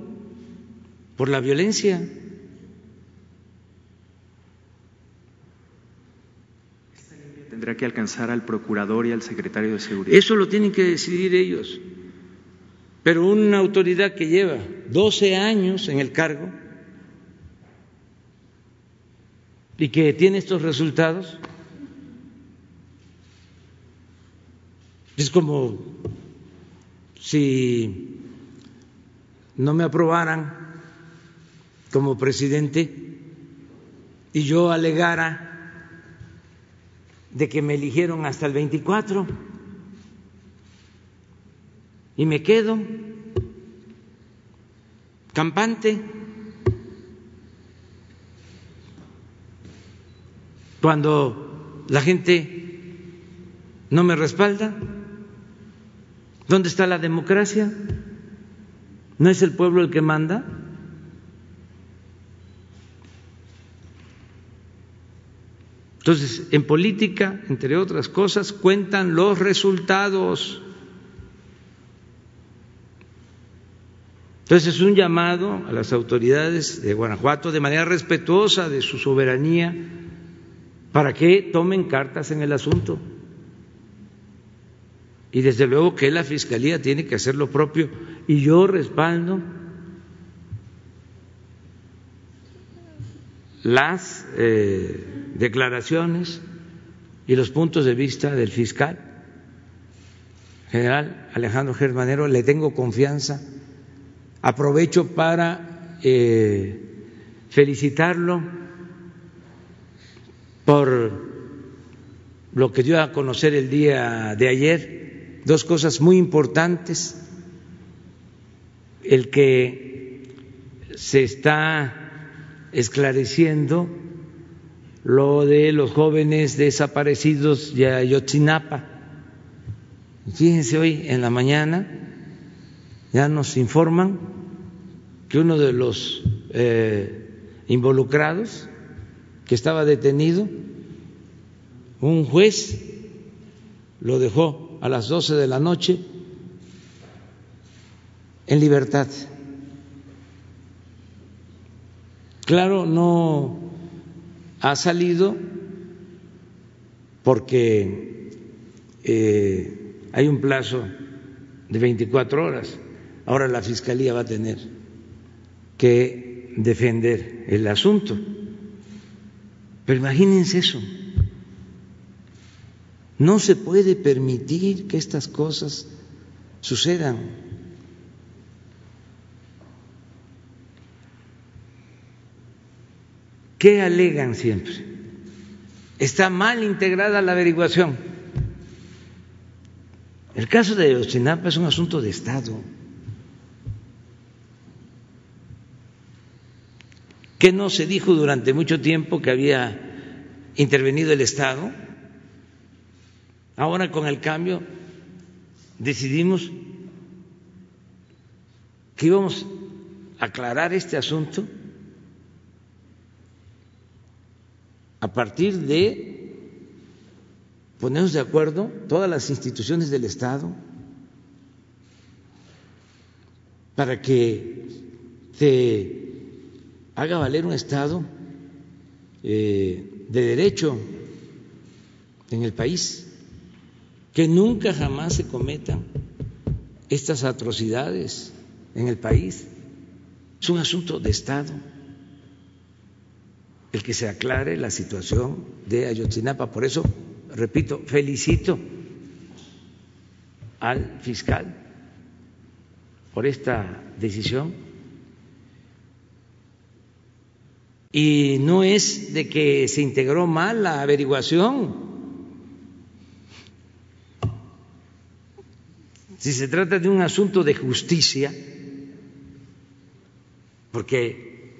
por la violencia. Tendrá que alcanzar al procurador y al secretario de seguridad. Eso lo tienen que decidir ellos. Pero una autoridad que lleva 12 años en el cargo y que tiene estos resultados, es como si no me aprobaran como presidente y yo alegara de que me eligieron hasta el 24 y me quedo campante cuando la gente no me respalda? ¿Dónde está la democracia? ¿No es el pueblo el que manda? Entonces, en política, entre otras cosas, cuentan los resultados. Entonces, es un llamado a las autoridades de Guanajuato de manera respetuosa de su soberanía para que tomen cartas en el asunto. Y desde luego que la Fiscalía tiene que hacer lo propio. Y yo respaldo las eh, declaraciones y los puntos de vista del fiscal general Alejandro Germanero. Le tengo confianza. Aprovecho para eh, felicitarlo por lo que dio a conocer el día de ayer, dos cosas muy importantes. El que se está esclareciendo lo de los jóvenes desaparecidos de Ayotzinapa. Fíjense hoy en la mañana ya nos informan que uno de los eh, involucrados que estaba detenido, un juez lo dejó a las doce de la noche en libertad. Claro, no ha salido porque eh, hay un plazo de 24 horas. Ahora la Fiscalía va a tener que defender el asunto. Pero imagínense eso. No se puede permitir que estas cosas sucedan. ¿Qué alegan siempre? Está mal integrada la averiguación. El caso de Ochinapa es un asunto de Estado. ¿Qué no se dijo durante mucho tiempo que había intervenido el Estado? Ahora con el cambio decidimos que íbamos a aclarar este asunto a partir de ponernos de acuerdo todas las instituciones del Estado para que se haga valer un Estado eh, de derecho en el país, que nunca jamás se cometan estas atrocidades en el país. Es un asunto de Estado el que se aclare la situación de Ayotzinapa. Por eso, repito, felicito al fiscal por esta decisión. Y no es de que se integró mal la averiguación. Si se trata de un asunto de justicia, porque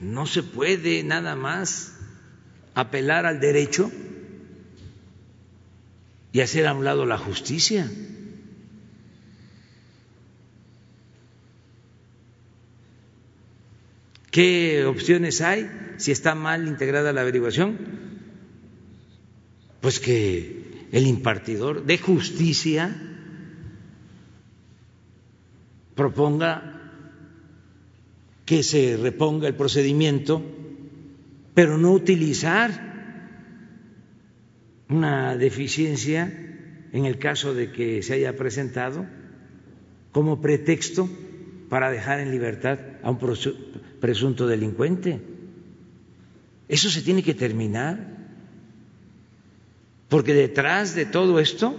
no se puede nada más apelar al derecho y hacer a un lado la justicia. ¿Qué opciones hay si está mal integrada la averiguación? Pues que el impartidor de justicia proponga que se reponga el procedimiento, pero no utilizar una deficiencia en el caso de que se haya presentado como pretexto para dejar en libertad a un presunto delincuente. Eso se tiene que terminar, porque detrás de todo esto,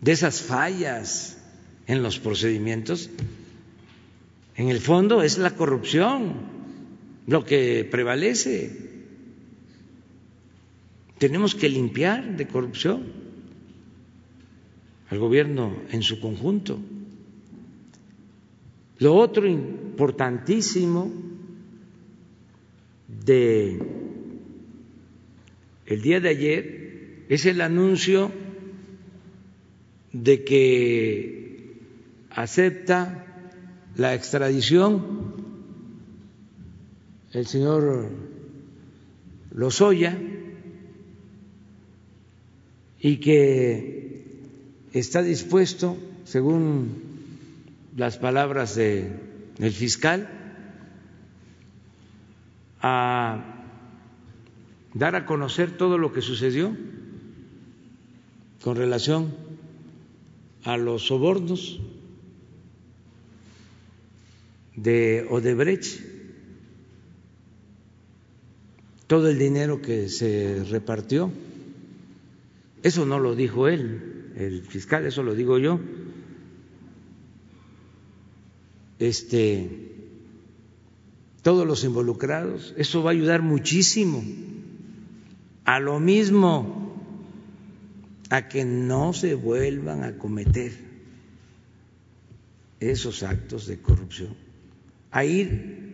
de esas fallas en los procedimientos, en el fondo es la corrupción lo que prevalece. Tenemos que limpiar de corrupción al gobierno en su conjunto. Lo otro importantísimo de el día de ayer es el anuncio de que acepta la extradición el señor Lozoya y que está dispuesto, según las palabras del fiscal, a dar a conocer todo lo que sucedió con relación a los sobornos de Odebrecht, todo el dinero que se repartió. Eso no lo dijo él, el fiscal, eso lo digo yo este, todos los involucrados. Eso va a ayudar muchísimo a lo mismo, a que no se vuelvan a cometer esos actos de corrupción, a ir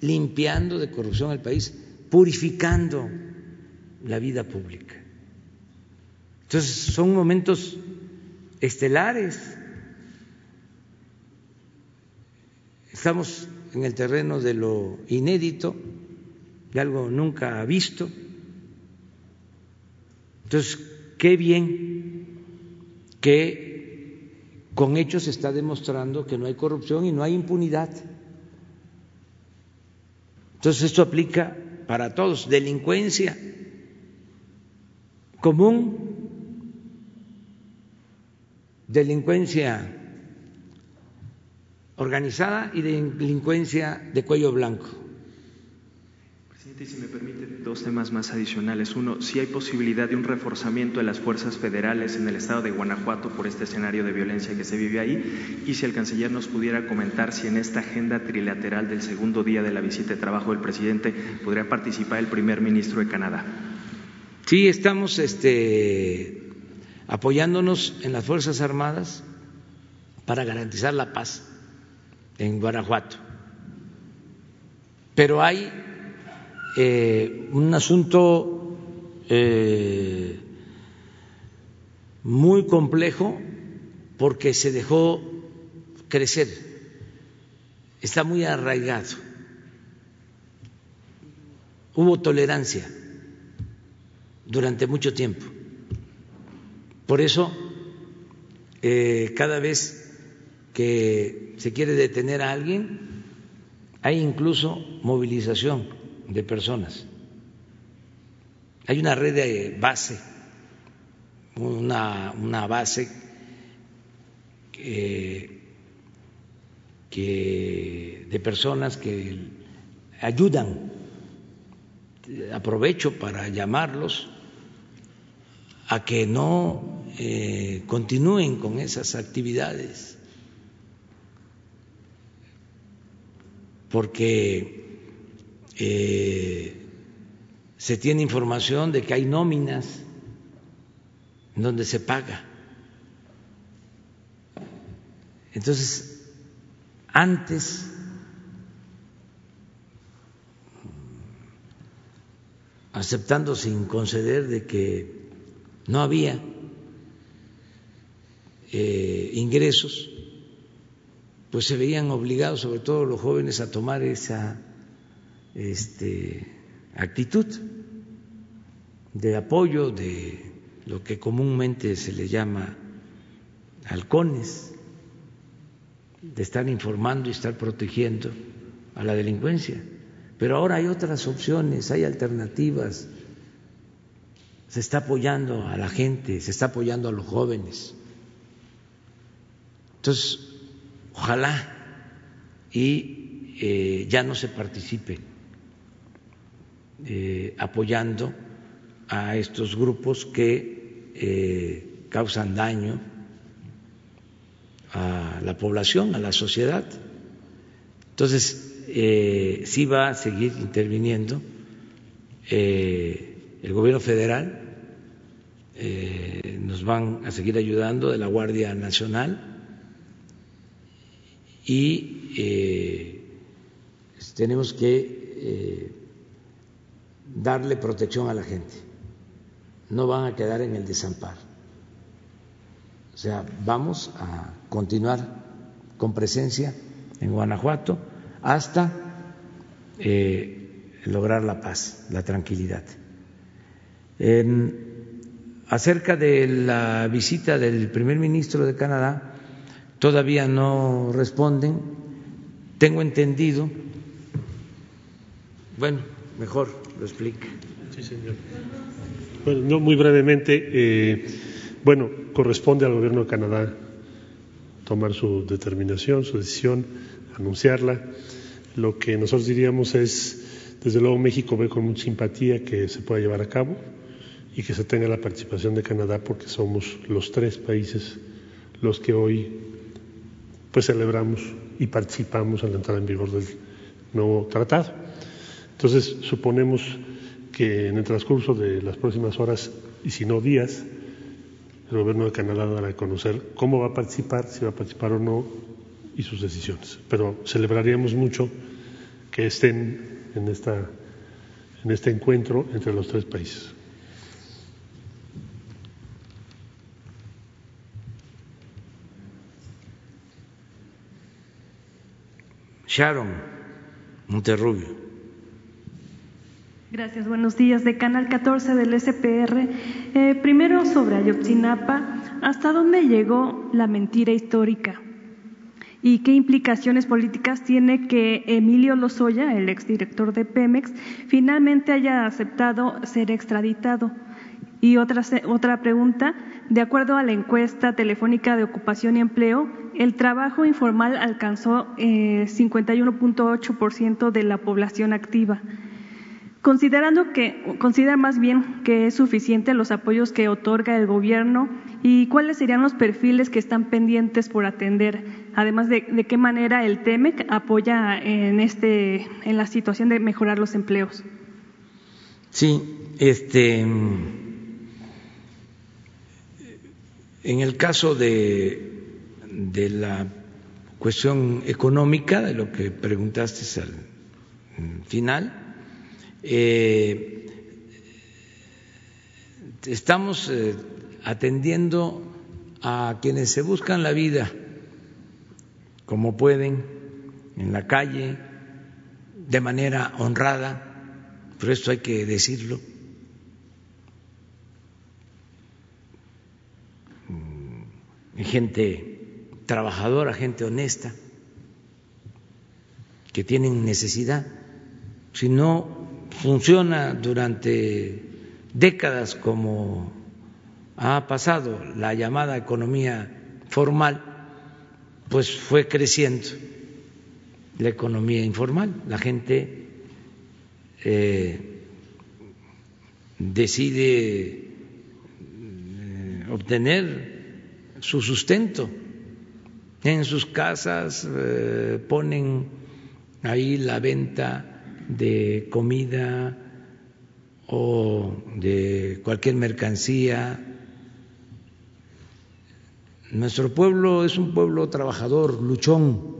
limpiando de corrupción al país, purificando la vida pública. Entonces, son momentos estelares Estamos en el terreno de lo inédito, de algo nunca visto. Entonces, qué bien que con hechos se está demostrando que no hay corrupción y no hay impunidad. Entonces, esto aplica para todos. Delincuencia común, delincuencia organizada y de delincuencia de cuello blanco. Presidente, si me permite, dos temas más adicionales. Uno, si hay posibilidad de un reforzamiento de las fuerzas federales en el estado de Guanajuato por este escenario de violencia que se vive ahí, y si el canciller nos pudiera comentar si en esta agenda trilateral del segundo día de la visita de trabajo del presidente podría participar el primer ministro de Canadá. Sí, estamos este, apoyándonos en las Fuerzas Armadas para garantizar la paz en Guanajuato. Pero hay eh, un asunto eh, muy complejo porque se dejó crecer, está muy arraigado, hubo tolerancia durante mucho tiempo. Por eso, eh, cada vez que se quiere detener a alguien, hay incluso movilización de personas. Hay una red de base una, base que, de personas que ayudan. Aprovecho para llamarlos a que no eh, continúen con esas actividades, porque eh, se tiene información de que hay nóminas donde se paga. Entonces, antes aceptando sin conceder de que no había eh, ingresos, pues se veían obligados, sobre todo los jóvenes, a tomar esa este, actitud de apoyo, de lo que comúnmente se le llama halcones, de estar informando y estar protegiendo a la delincuencia. Pero ahora hay otras opciones, hay alternativas, se está apoyando a la gente, se está apoyando a los jóvenes. Entonces, ojalá y eh, ya no se participe eh, apoyando a estos grupos que eh, causan daño a la población, a la sociedad. Entonces, sí va a seguir interviniendo el gobierno federal, nos van a seguir ayudando de la Guardia Nacional y tenemos que darle protección a la gente no van a quedar en el desamparo. O sea, vamos a continuar con presencia en Guanajuato hasta eh, lograr la paz, la tranquilidad. acerca de la visita del primer ministro de Canadá, todavía no responden. Tengo entendido, bueno, mejor lo explique. Sí, señor. Bueno, muy brevemente, eh, bueno, corresponde al Gobierno de Canadá tomar su determinación, su decisión, anunciarla. Lo que nosotros diríamos es, desde luego México ve con mucha simpatía que se pueda llevar a cabo y que se tenga la participación de Canadá porque somos los tres países los que hoy pues celebramos y participamos en la entrada en vigor del nuevo tratado. Entonces, suponemos que en el transcurso de las próximas horas, y si no días, el gobierno de Canadá dará a conocer cómo va a participar, si va a participar o no, y sus decisiones. Pero celebraríamos mucho que estén en, esta, en este encuentro entre los tres países. Sharon Monterrubio. Gracias, buenos días. De Canal 14 del SPR. Eh, primero sobre Ayotzinapa, ¿hasta dónde llegó la mentira histórica? ¿Y qué implicaciones políticas tiene que Emilio Lozoya, el exdirector de Pemex, finalmente haya aceptado ser extraditado? Y otra, otra pregunta, de acuerdo a la encuesta telefónica de ocupación y empleo, el trabajo informal alcanzó eh, 51.8% de la población activa. Considerando que, considera más bien que es suficiente los apoyos que otorga el gobierno y cuáles serían los perfiles que están pendientes por atender, además de, de qué manera el TEMEC apoya en este, en la situación de mejorar los empleos. Sí, este, en el caso de, la cuestión económica, de lo que preguntaste al final, Eh, estamos eh, atendiendo a quienes se buscan la vida como pueden en la calle, de manera honrada, pero esto hay que decirlo. Mm, hay gente trabajadora, gente honesta, que tienen necesidad. Si no funciona durante décadas como ha pasado la llamada economía formal, pues fue creciendo la economía informal. La gente eh, decide eh, obtener su sustento en sus casas, eh, ponen ahí la venta de comida o de cualquier mercancía. Nuestro pueblo es un pueblo trabajador, luchón,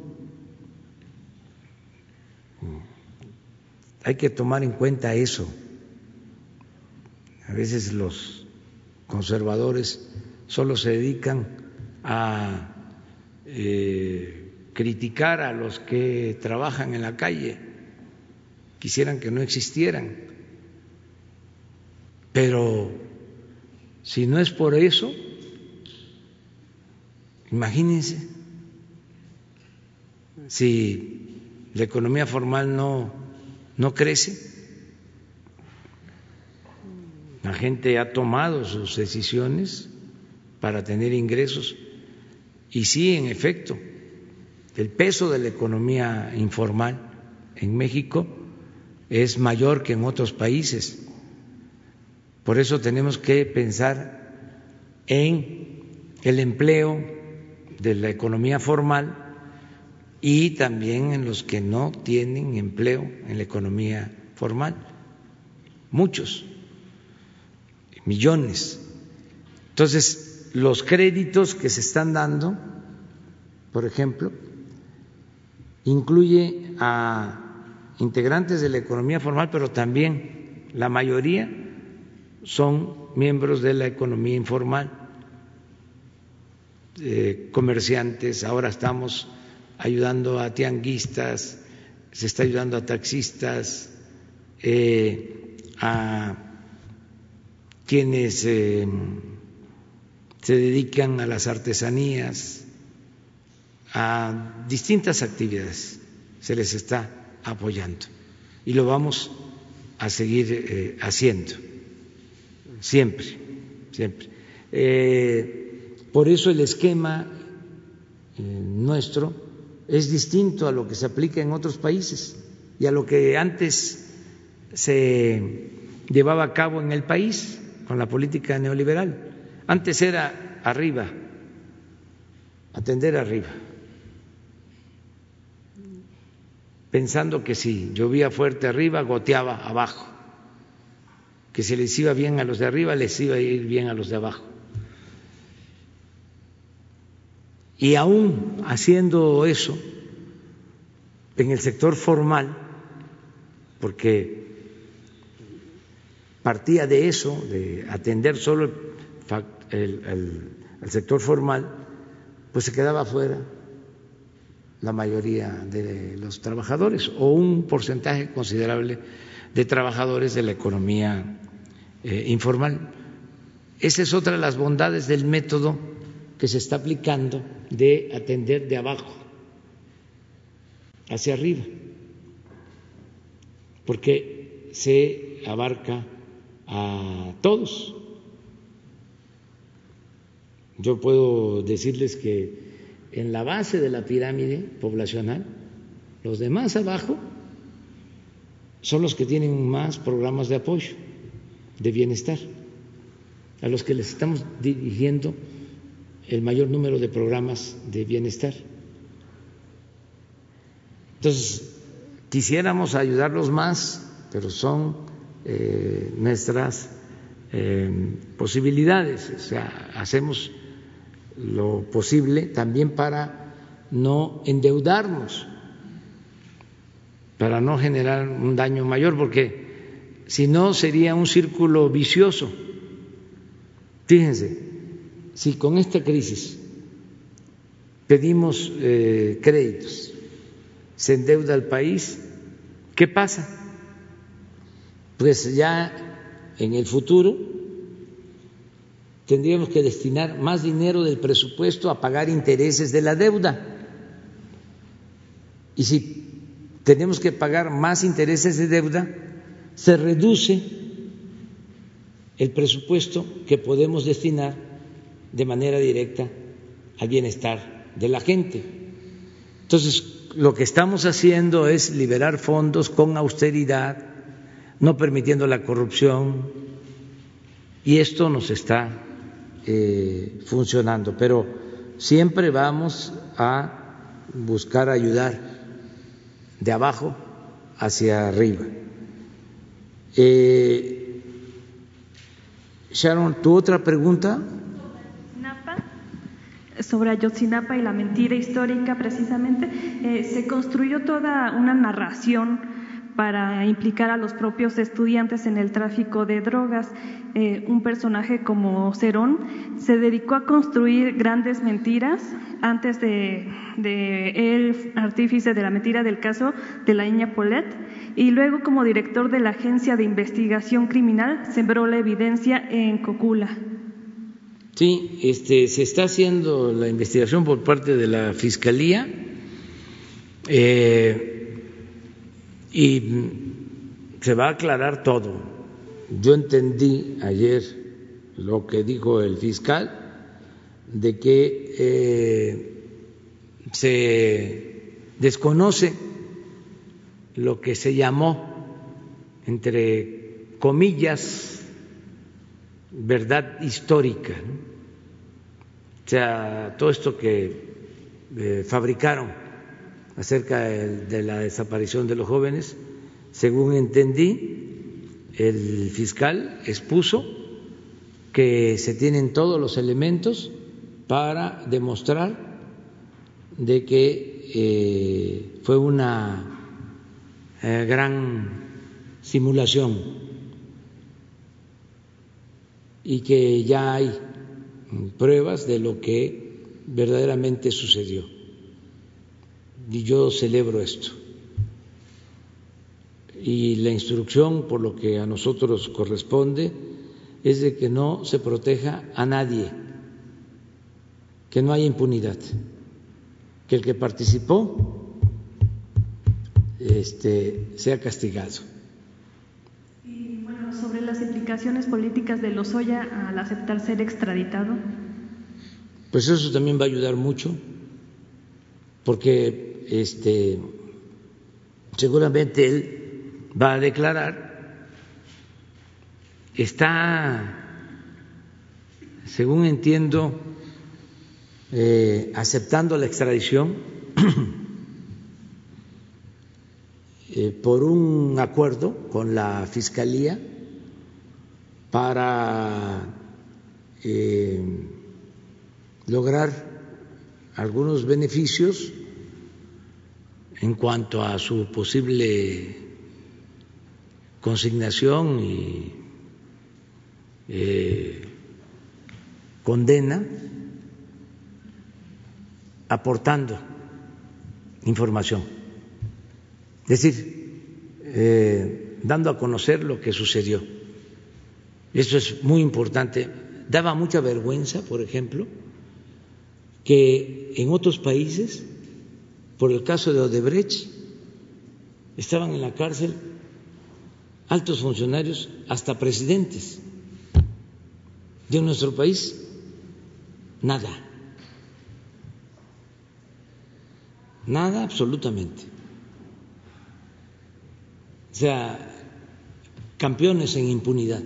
Hay que tomar en cuenta eso. A veces los conservadores solo se dedican a eh, criticar a los que trabajan en la calle, quisieran que no existieran. Pero si no es por eso, imagínense si la economía formal no no crece. La gente ha tomado sus decisiones para tener ingresos y sí, en efecto, el peso de la economía informal en México es mayor que en otros países. Por eso tenemos que pensar en el empleo de la economía formal y también en los que no tienen empleo en la economía formal. Muchos, millones. Entonces, los créditos que se están dando, por ejemplo, incluye a integrantes de la economía formal, pero también la mayoría son miembros de la economía informal, eh, comerciantes, ahora estamos ayudando a tianguistas, se está ayudando a taxistas, eh, a quienes eh, se dedican a las artesanías, a distintas actividades, se les está apoyando y lo vamos a seguir eh, haciendo, siempre, siempre. por eso el esquema nuestro es distinto a lo que se aplica en otros países y a lo que antes se llevaba a cabo en el país con la política neoliberal. Antes era arriba, atender arriba, pensando que si llovía fuerte arriba, goteaba abajo, que si les iba bien a los de arriba, les iba a ir bien a los de abajo. Y aún haciendo eso en el sector formal, porque partía de eso, de atender solo el, sector formal, pues se quedaba fuera la mayoría de los trabajadores o un porcentaje considerable de trabajadores de la economía eh, informal. Esa es otra de las bondades del método que se está aplicando de atender de abajo hacia arriba, porque se abarca a todos. Yo puedo decirles que en la base de la pirámide poblacional, los de más abajo son los que tienen más programas de apoyo, de bienestar, a los que les estamos dirigiendo el mayor número de programas de bienestar. Entonces, quisiéramos ayudarlos más, pero son eh, nuestras eh, posibilidades. O sea, hacemos lo posible también para no endeudarnos, para no generar un daño mayor, porque si no sería un círculo vicioso. Fíjense, si con esta crisis pedimos eh, créditos, se endeuda el país, ¿qué pasa? Pues ya en el futuro tendríamos que destinar más dinero del presupuesto a pagar intereses de la deuda. Y si tenemos que pagar más intereses de deuda, se reduce el presupuesto que podemos destinar de manera directa al bienestar de la gente. Entonces, lo que estamos haciendo es liberar fondos con austeridad, no permitiendo la corrupción, y esto nos está eh, funcionando, pero siempre vamos a buscar ayudar de abajo hacia arriba. Eh, Sharon, ¿tu otra pregunta? sobre Ayotzinapa y la mentira histórica precisamente, eh, se construyó toda una narración para implicar a los propios estudiantes en el tráfico de drogas. Eh, un personaje como Cerón se dedicó a construir grandes mentiras antes de, de el artífice de la mentira del caso de la niña Polet y luego como director de la Agencia de Investigación Criminal sembró la evidencia en Cocula. Sí, este, se está haciendo la investigación por parte de la Fiscalía eh, y se va a aclarar todo. Yo entendí ayer lo que dijo el fiscal de que eh, se desconoce lo que se llamó, entre comillas, verdad histórica. O sea, todo esto que eh, fabricaron acerca de, la desaparición de los jóvenes, según entendí, el fiscal expuso que se tienen todos los elementos para demostrar de que eh, fue una eh, gran simulación y que ya hay pruebas de lo que verdaderamente sucedió. Y yo celebro esto. Y la instrucción, por lo que a nosotros corresponde, es de que no se proteja a nadie, que no haya impunidad, que el que participó este, sea castigado. Y bueno, sobre las implicaciones políticas de Lozoya al aceptar ser extraditado. Pues eso también va a ayudar mucho, porque este, seguramente él va a declarar, está, según entiendo, eh, aceptando la extradición Eh, por un acuerdo con la Fiscalía para eh, lograr algunos beneficios en cuanto a su posible consignación y eh, condena, aportando información es decir, eh, dando a conocer lo que sucedió. Eso es muy importante. Daba mucha vergüenza, por ejemplo, que en otros países, por el caso de Odebrecht, estaban en la cárcel altos funcionarios, hasta presidentes. De nuestro país, nada. Nada absolutamente o sea, campeones en impunidad.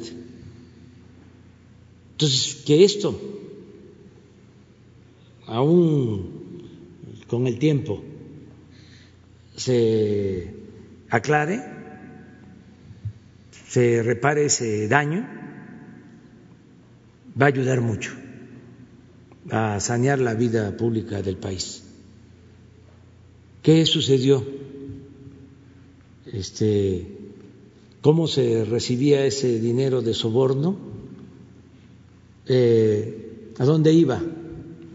Entonces, que esto, aún con el tiempo, se aclare, se repare ese daño, va a ayudar mucho a sanear la vida pública del país. ¿Qué sucedió? este, cómo se recibía ese dinero de soborno, eh, a dónde iba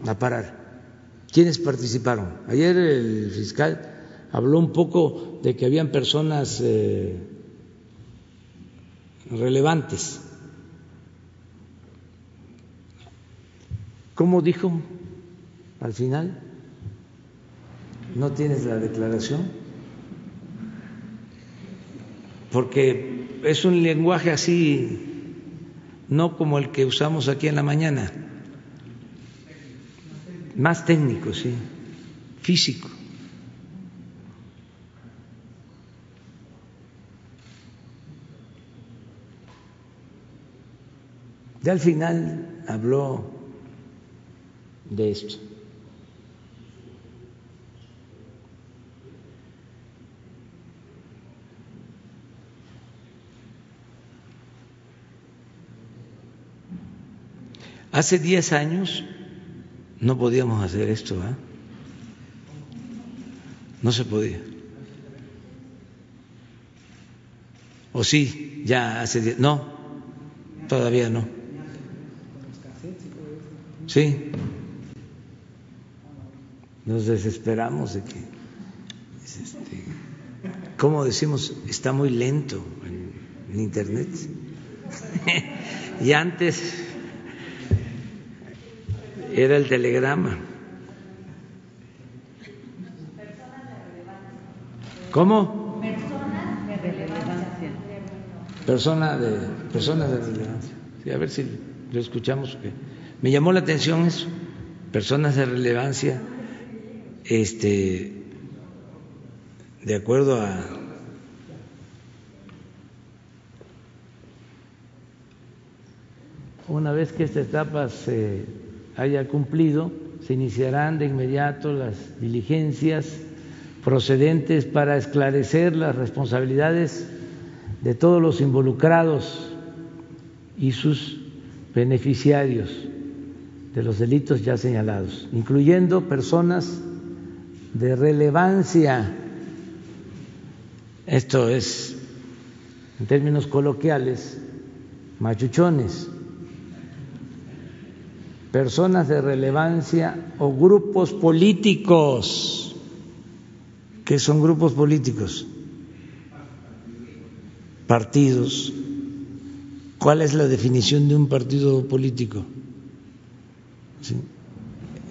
a parar, quiénes participaron. Ayer el fiscal habló un poco de que habían personas eh, relevantes. ¿Cómo dijo al final? ¿No tienes la declaración? Porque es un lenguaje así, no como el que usamos aquí en la mañana, más técnico, sí, físico. Ya al final habló de esto. Hace diez años no podíamos hacer esto, ¿eh? No se podía. ¿O sí? Ya hace diez. No, todavía no. Sí. Nos desesperamos de que, este, ¿cómo decimos? Está muy lento en, Internet. y antes era el telegrama. ¿Cómo? Personas de relevancia. Persona de, personas de relevancia. Sí, a ver si lo escuchamos. Que, me llamó la atención eso, personas de relevancia, este, de acuerdo a una vez que esta etapa se haya cumplido, se iniciarán de inmediato las diligencias procedentes para esclarecer las responsabilidades de todos los involucrados y sus beneficiarios de los delitos ya señalados, incluyendo personas de relevancia. Esto es, en términos coloquiales, machuchones, personas de relevancia o grupos políticos. ¿Qué son grupos políticos? Partidos. ¿Cuál es la definición de un partido político?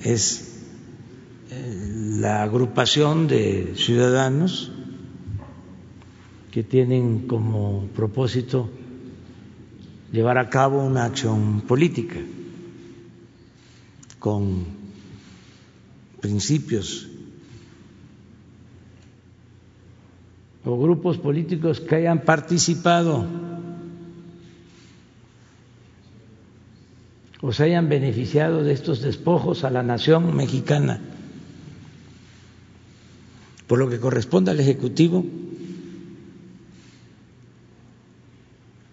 Es eh, la agrupación de ciudadanos que tienen como propósito llevar a cabo una acción política con principios o grupos políticos que hayan participado o se hayan beneficiado de estos despojos a la nación mexicana. Por lo que corresponde al Ejecutivo,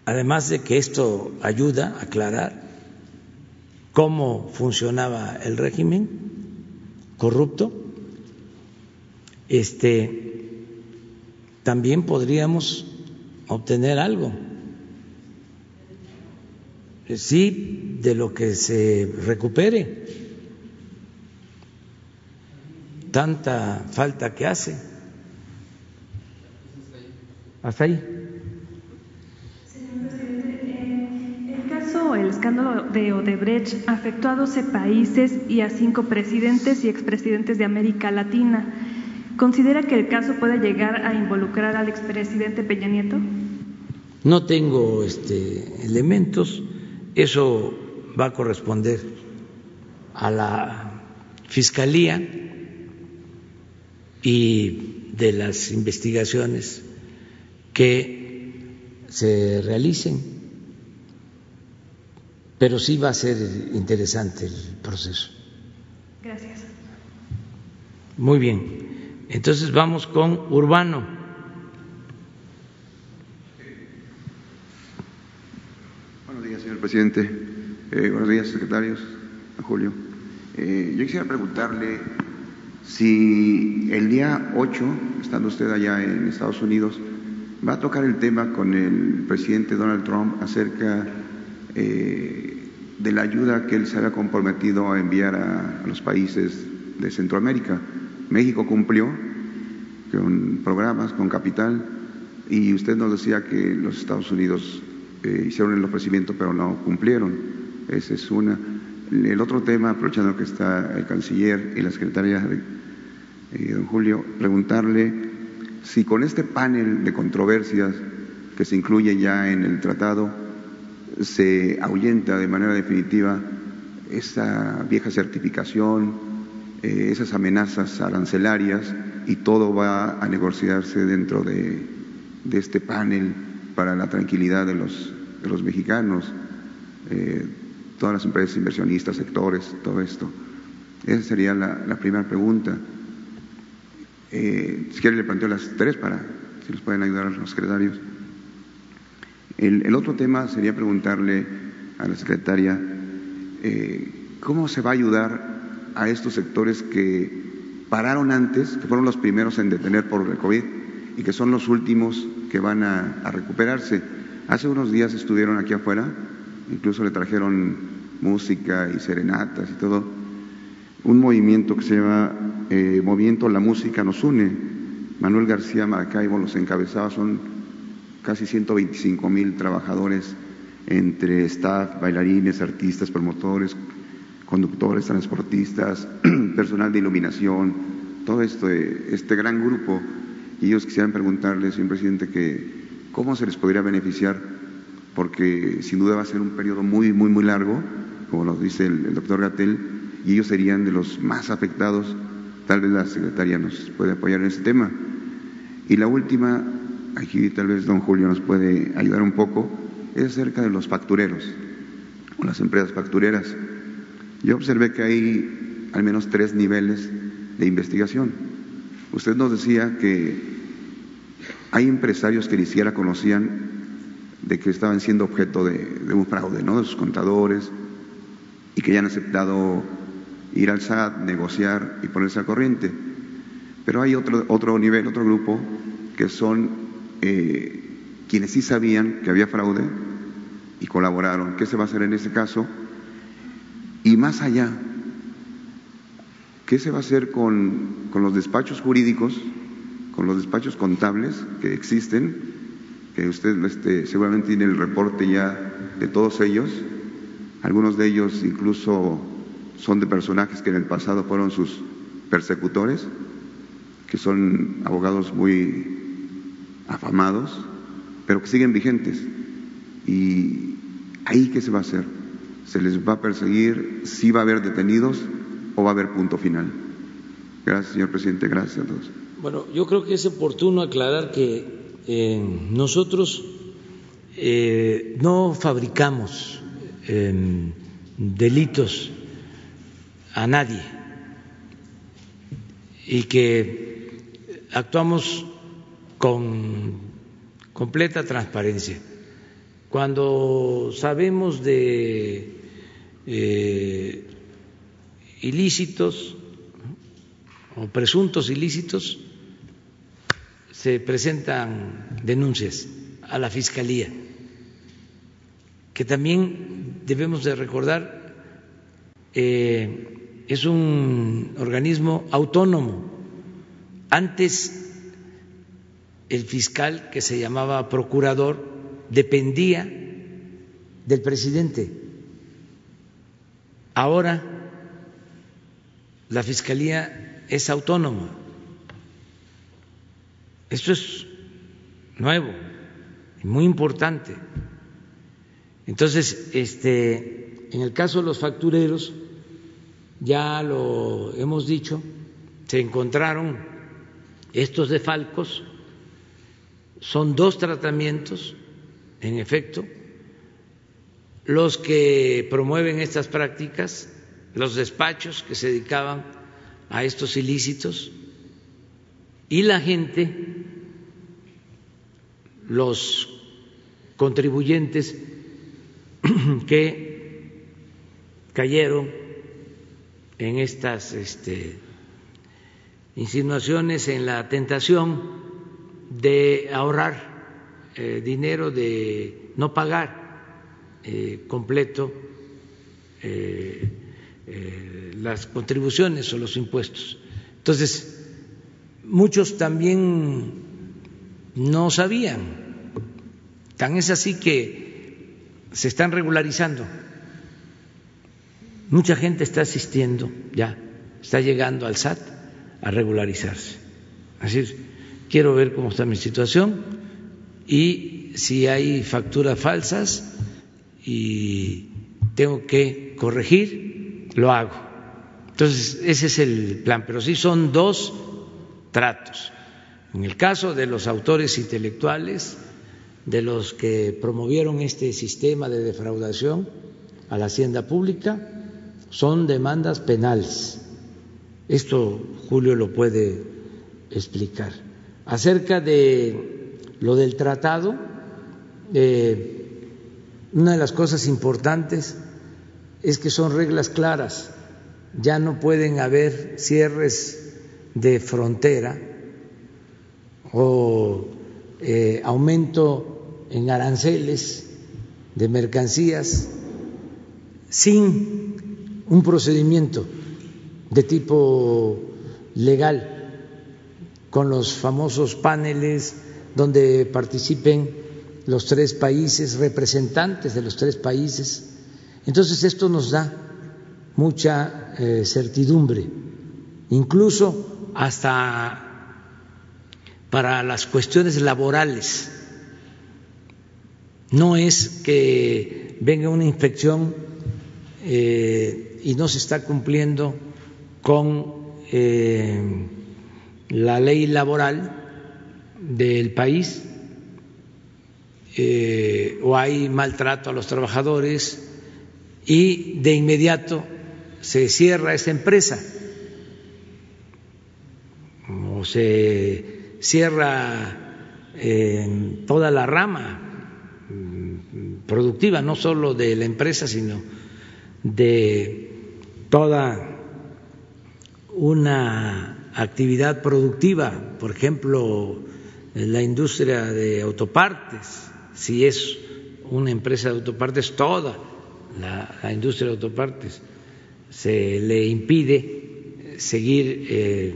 además de que esto ayuda a aclarar cómo funcionaba el régimen corrupto, este también podríamos obtener algo sí de lo que se recupere. Tanta falta que hace. Hasta ahí. Señor presidente, el caso, el escándalo de Odebrecht afectó a 12 países y a cinco presidentes y expresidentes de América Latina. ¿Considera que el caso puede llegar a involucrar al expresidente Peña Nieto? No tengo este, elementos eso va a corresponder a la Fiscalía y de las investigaciones que se realicen, pero sí va a ser interesante el proceso. Gracias. Muy bien. Entonces vamos con Urbano. Presidente. Eh, buenos días, secretarios. Julio. Eh, yo quisiera preguntarle si el día 8, estando usted allá en Estados Unidos, va a tocar el tema con el presidente Donald Trump acerca eh, de la ayuda que él se había comprometido a enviar a, los países de Centroamérica. México cumplió con programas, con capital, y usted nos decía que los Estados Unidos eh, hicieron el ofrecimiento, pero no cumplieron. Esa es una. El otro tema, aprovechando que está el canciller y la secretaria eh, don Julio, preguntarle si con este panel de controversias que se incluye ya en el tratado se ahuyenta de manera definitiva esa vieja certificación, eh, esas amenazas arancelarias y todo va a negociarse dentro de, este panel para la tranquilidad de los, de los mexicanos, eh, todas las empresas inversionistas, sectores, todo esto. Esa sería la primera pregunta. Eh, si quiere le planteo las tres para si nos pueden ayudar a los secretarios. El, otro tema sería preguntarle a la secretaria eh, cómo se va a ayudar a estos sectores que pararon antes, que fueron los primeros en detener por el COVID y que son los últimos que van a, recuperarse. Hace unos días estuvieron aquí afuera, incluso le trajeron música y serenatas y todo, un movimiento que se llama eh, movimiento La Música Nos Une. Manuel García Maracaibo los encabezaba, son casi 125 mil trabajadores entre staff, bailarines, artistas, promotores, conductores, transportistas, personal de iluminación, todo esto, este gran grupo. Y ellos quisieran preguntarle, señor presidente, que cómo se les podría beneficiar, porque sin duda va a ser un periodo muy, muy, muy largo, como nos dice el, el doctor Gatel, y ellos serían de los más afectados Tal vez la secretaria nos puede apoyar en ese tema. Y la última, aquí tal vez don Julio nos puede ayudar un poco, es acerca de los factureros o las empresas factureras. Yo observé que hay al menos tres niveles de investigación. Usted nos decía que hay empresarios que ni siquiera conocían de que estaban siendo objeto de, un fraude, ¿no? De sus contadores y que ya han aceptado ir al SAT, negociar y ponerse al corriente. Pero hay otro, otro nivel, otro grupo, que son eh, quienes sí sabían que había fraude y colaboraron. ¿Qué se va a hacer en ese caso? Y más allá, ¿qué se va a hacer con, con los despachos jurídicos, con los despachos contables que existen? Que usted este, seguramente tiene el reporte ya de todos ellos, algunos de ellos incluso son de personajes que en el pasado fueron sus persecutores, que son abogados muy afamados, pero que siguen vigentes. ¿Y ahí qué se va a hacer? ¿Se les va a perseguir? ¿Sí va a haber detenidos va a haber punto final? Gracias, señor presidente. Gracias a todos. Bueno, yo creo que es oportuno aclarar que eh, nosotros eh, no fabricamos eh, delitos a nadie y que actuamos con completa transparencia. Cuando sabemos de eh, ilícitos o presuntos ilícitos, se presentan denuncias a la Fiscalía, que también debemos de recordar eh, es un organismo autónomo. Antes el fiscal que se llamaba procurador dependía del presidente. Ahora la fiscalía es autónoma. Esto es nuevo y muy importante. Entonces, este, en el caso de los factureros, ya lo hemos dicho, se encontraron estos defalcos, son dos tratamientos, en efecto, los que promueven estas prácticas, los despachos que se dedicaban a estos ilícitos y la gente, los contribuyentes que cayeron en estas este, insinuaciones, en la tentación de ahorrar eh, dinero de no pagar eh, completo eh, las contribuciones o los impuestos. Entonces, muchos también no sabían. Tan es así que se están regularizando. Mucha gente está asistiendo ya, está llegando al SAT a regularizarse. Así quiero ver cómo está mi situación y si hay facturas falsas y tengo que corregir, lo hago. Entonces, ese es el plan, pero sí son dos tratos. En el caso de los autores intelectuales, de los que promovieron este sistema de defraudación a la hacienda pública, son demandas penales. Esto Julio lo puede explicar. Acerca de lo del tratado, eh, una de las cosas importantes es que son reglas claras. Ya no pueden haber cierres de frontera o eh, aumento en aranceles de mercancías sin un procedimiento de tipo legal, con los famosos paneles donde participen los tres países, representantes de los tres países. Entonces esto nos da mucha eh, certidumbre, incluso hasta para las cuestiones laborales. No es que venga una infección eh, y no se está cumpliendo con eh, la ley laboral del país o hay maltrato a los trabajadores y de inmediato se cierra esa empresa. O se cierra en toda la rama productiva, no solo de la empresa, sino de toda una actividad productiva, por ejemplo, la industria de autopartes, si es una empresa de autopartes, toda la, industria de autopartes se le impide seguir eh,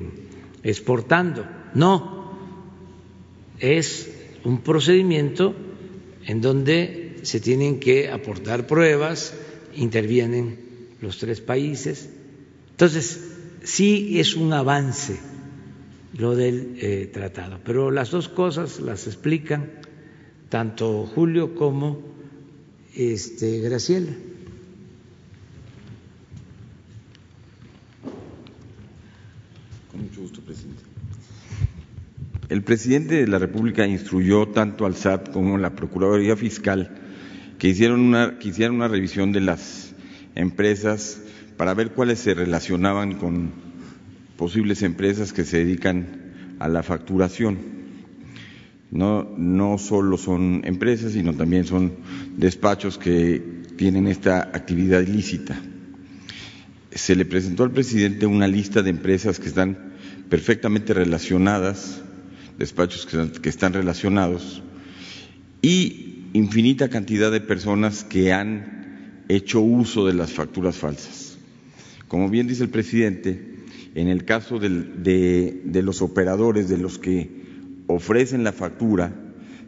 exportando. No, es un procedimiento en donde se tienen que aportar pruebas, intervienen los tres países. Entonces, sí es un avance lo del eh, tratado, pero las dos cosas las explican tanto Julio como este, Graciela. Con mucho gusto, presidente. El presidente de la República instruyó tanto al SAT como a la Procuraduría Fiscal que hicieron una, que hicieran una revisión de las empresas para ver cuáles se relacionaban con posibles empresas que se dedican a la facturación. No, no solo son empresas, sino también son despachos que tienen esta actividad ilícita. Se le presentó al presidente una lista de empresas que están perfectamente relacionadas despachos que, están relacionados y infinita cantidad de personas que han hecho uso de las facturas falsas. Como bien dice el presidente, en el caso de, de, los operadores, de los que ofrecen la factura,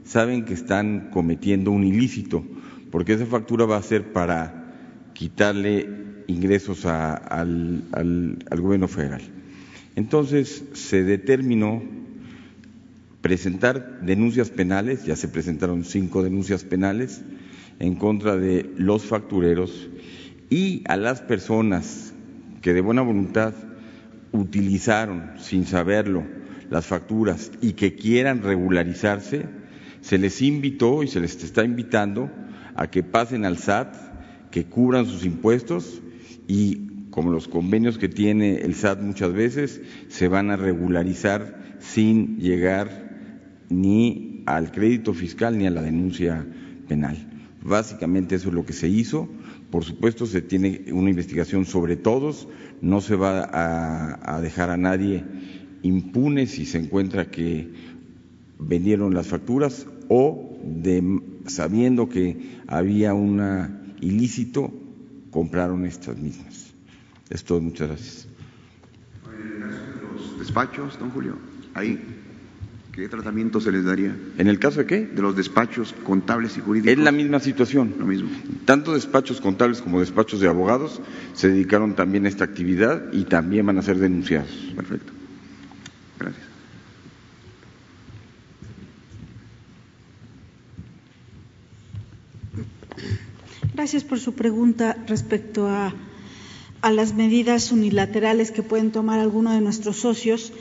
saben que están cometiendo un ilícito, porque esa factura va a ser para quitarle ingresos al, al gobierno federal. Entonces se determinó presentar denuncias penales, ya se presentaron cinco denuncias penales en contra de los factureros y a las personas que de buena voluntad utilizaron sin saberlo las facturas y que quieran regularizarse, se les invitó y se les está invitando a que pasen al SAT, que cubran sus impuestos y como los convenios que tiene el SAT muchas veces, se van a regularizar sin llegar ni al crédito fiscal ni a la denuncia penal. Básicamente eso es lo que se hizo. Por supuesto, se tiene una investigación sobre todos. No se va a, dejar a nadie impune si se encuentra que vendieron las facturas o de, sabiendo que había un ilícito, compraron estas mismas. Es todo, muchas gracias. En el caso de los despachos, don Julio, ahí, ¿qué tratamiento se les daría? ¿En el caso de qué? De los despachos contables y jurídicos. Es la misma situación. Lo mismo. Tanto despachos contables como despachos de abogados se dedicaron también a esta actividad y también van a ser denunciados. Perfecto. Gracias por su pregunta respecto a, las medidas unilaterales que pueden tomar algunos de nuestros socios.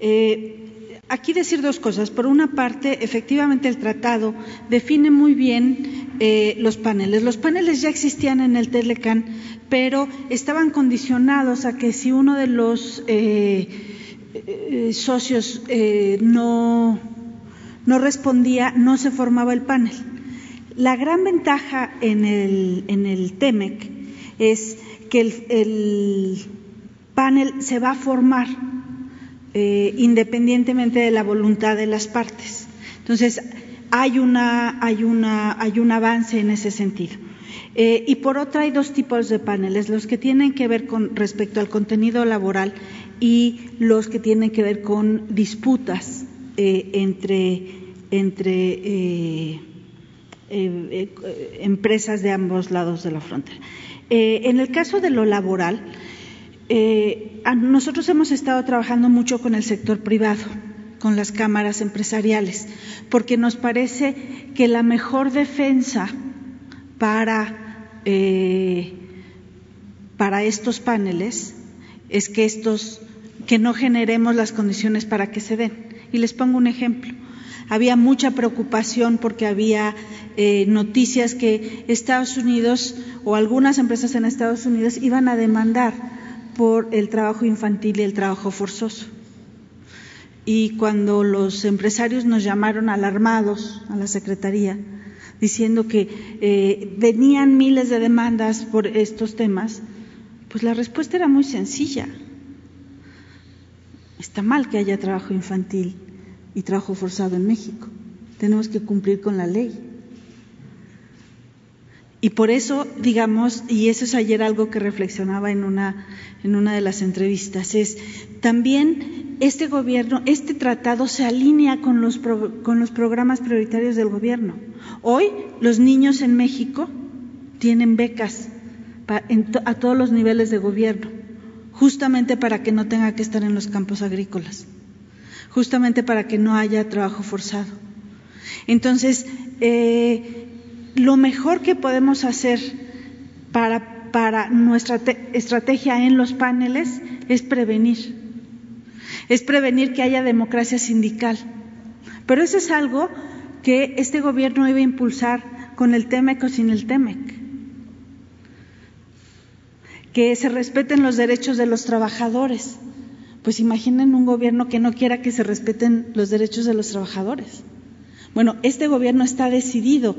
Eh, aquí decir dos cosas. Por una parte, efectivamente el tratado define muy bien eh, los paneles. Los paneles ya existían en el Telecan, pero estaban condicionados a que si uno de los eh, socios no respondía, no se formaba el panel. La gran ventaja en el, TEMEC es que el, el panel se va a formar eh, independientemente de la voluntad de las partes. Entonces, hay, una, hay, una, hay un avance en ese sentido. Eh, y por otra, hay dos tipos de paneles, los que tienen que ver con respecto al contenido laboral y los que tienen que ver con disputas eh, entre, entre eh, eh, empresas de ambos lados de la frontera. Eh, en el caso de lo laboral, nosotros hemos estado trabajando mucho con el sector privado, con las cámaras empresariales, porque nos parece que la mejor defensa para, para estos paneles es que estos que no generemos las condiciones para que se den. Y les pongo un ejemplo. Había mucha preocupación porque había eh, noticias que Estados Unidos o algunas empresas en Estados Unidos iban a demandar por el trabajo infantil y el trabajo forzoso. Y cuando los empresarios nos llamaron alarmados a la Secretaría, diciendo que eh, venían miles de demandas por estos temas, pues la respuesta era muy sencilla. Está mal que haya trabajo infantil y trabajo forzado en México. Tenemos que cumplir con la ley. Y por eso, digamos, y eso es ayer algo que reflexionaba en una, en una de las entrevistas, es también este gobierno, este tratado se alinea con los, pro- con los programas prioritarios del gobierno. Hoy los niños en México tienen becas a todos los niveles de gobierno, justamente para que no tenga que estar en los campos agrícolas, justamente para que no haya trabajo forzado. Entonces, eh, lo mejor que podemos hacer para, para nuestra te- estrategia en los paneles es prevenir. Es prevenir que haya democracia sindical. Pero eso es algo que este gobierno iba a impulsar con el TEMEC o sin el TEMEC. Que se respeten los derechos de los trabajadores. Pues imaginen un gobierno que no quiera que se respeten los derechos de los trabajadores. Bueno, este gobierno está decidido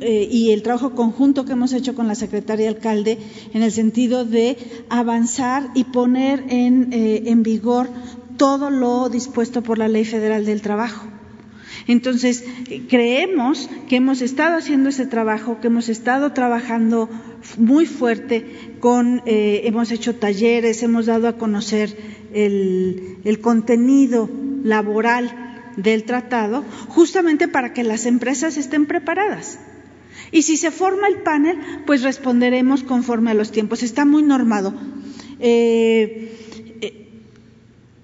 eh, y el trabajo conjunto que hemos hecho con la secretaria alcalde en el sentido de avanzar y poner en, eh, en vigor todo lo dispuesto por la Ley Federal del Trabajo. Entonces, creemos que hemos estado haciendo ese trabajo, que hemos estado trabajando muy fuerte con, eh, hemos hecho talleres, hemos dado a conocer el, el contenido laboral del tratado, justamente para que las empresas estén preparadas. Y si se forma el panel, pues responderemos conforme a los tiempos. Está muy normado. Eh,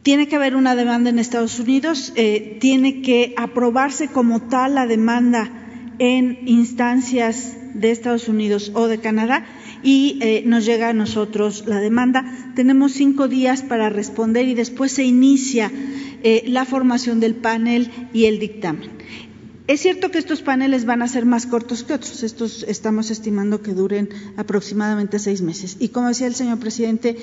tiene que haber una demanda en Estados Unidos, eh, tiene que aprobarse como tal la demanda en instancias de Estados Unidos o de Canadá y eh, nos llega a nosotros la demanda. Tenemos cinco días para responder y después se inicia eh, la formación del panel y el dictamen. Es cierto que estos paneles van a ser más cortos que otros. Estos estamos estimando que duren aproximadamente seis meses. Y como decía el señor presidente,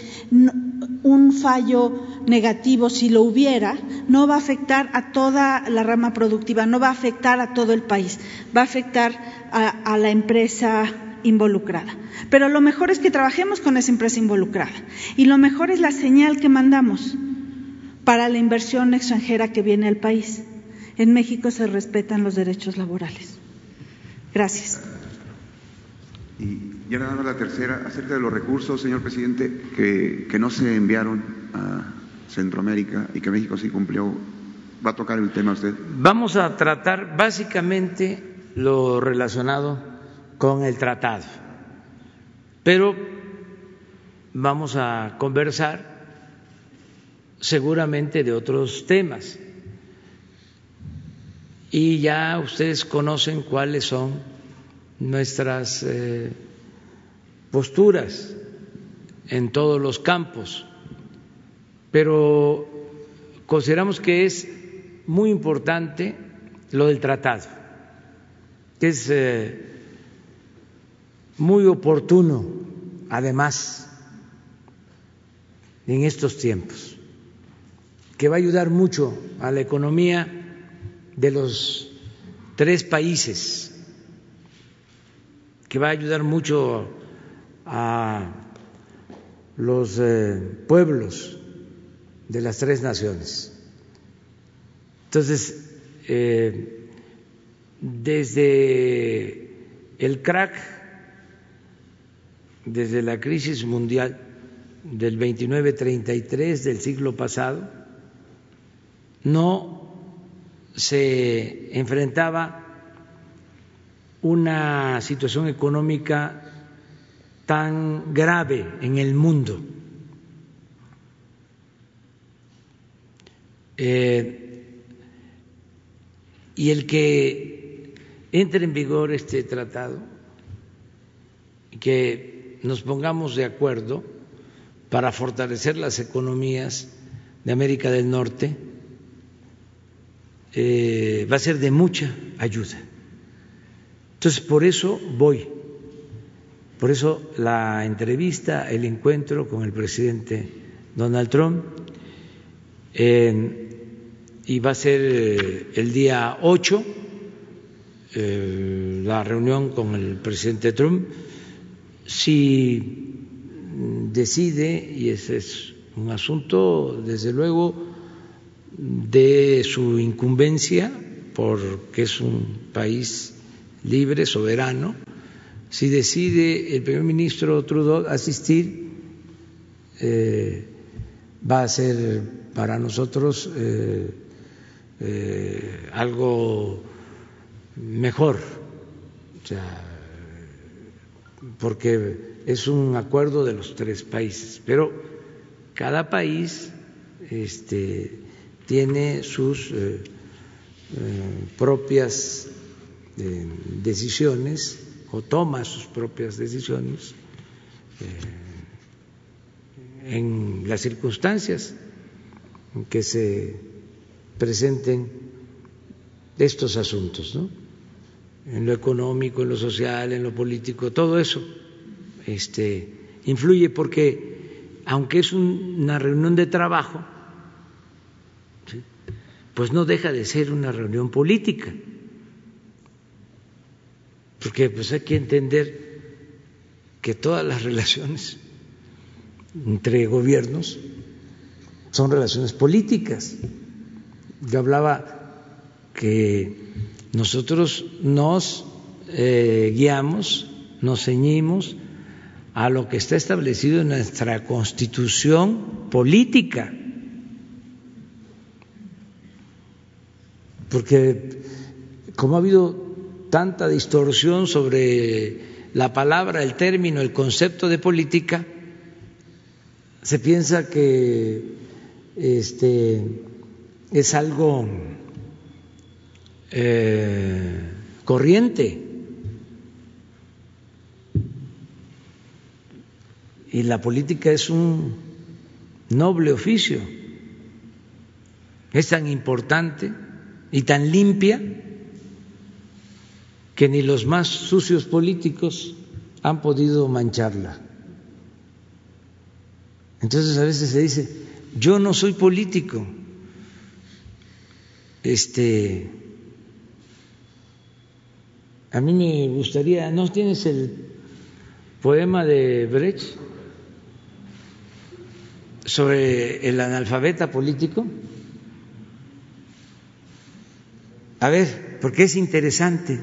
un fallo negativo, si lo hubiera, no va a afectar a toda la rama productiva, no va a afectar a todo el país, va a afectar a la empresa involucrada. Pero lo mejor es que trabajemos con esa empresa involucrada. Y lo mejor es la señal que mandamos para la inversión extranjera que viene al país. En México se respetan los derechos laborales. Gracias. Y ahora la tercera, acerca de los recursos, señor presidente, que, que no se enviaron a Centroamérica y que México sí cumplió. ¿Va a tocar el tema usted? Vamos a tratar básicamente lo relacionado con el tratado, pero vamos a conversar seguramente de otros temas. Y ya ustedes conocen cuáles son nuestras eh, posturas en todos los campos, pero consideramos que es muy importante lo del tratado, que es eh, muy oportuno, además, en estos tiempos, que va a ayudar mucho a la economía de los tres países, que va a ayudar mucho a los eh, pueblos de las tres naciones. Entonces, eh, desde el crack, desde la crisis mundial del 29-33 del siglo pasado, no se enfrentaba una situación económica tan grave en el mundo. Eh, y el que entre en vigor este tratado y que nos pongamos de acuerdo para fortalecer las economías de América del Norte eh, va a ser de mucha ayuda. Entonces, por eso voy, por eso la entrevista, el encuentro con el presidente Donald Trump, y va a ser eh, el día 8 eh, la reunión con el presidente Trump. Si decide, y ese es un asunto, desde luego, de su incumbencia, porque es un país libre, soberano, si decide el primer ministro Trudeau asistir, eh, va a ser para nosotros eh, eh, algo mejor, porque es un acuerdo de los tres países, pero cada país este, tiene sus eh, eh, propias eh, decisiones o toma sus propias decisiones en las circunstancias en que se presenten estos asuntos, ¿no? en lo económico, en lo social, en lo político, todo eso este, influye porque aunque es una reunión de trabajo, pues no deja de ser una reunión política, porque pues hay que entender que todas las relaciones entre gobiernos son relaciones políticas. Yo hablaba que nosotros nos eh, guiamos, nos ceñimos a lo que está establecido en nuestra constitución política. Porque como ha habido tanta distorsión sobre la palabra, el término, el concepto de política, se piensa que este es algo eh, corriente. Y la política es un noble oficio, es tan importante y tan limpia que ni los más sucios políticos han podido mancharla. Entonces a veces se dice, yo no soy político. Este a mí me gustaría, ¿no tienes el poema de Brecht sobre el analfabeta político? A ver, porque es interesante.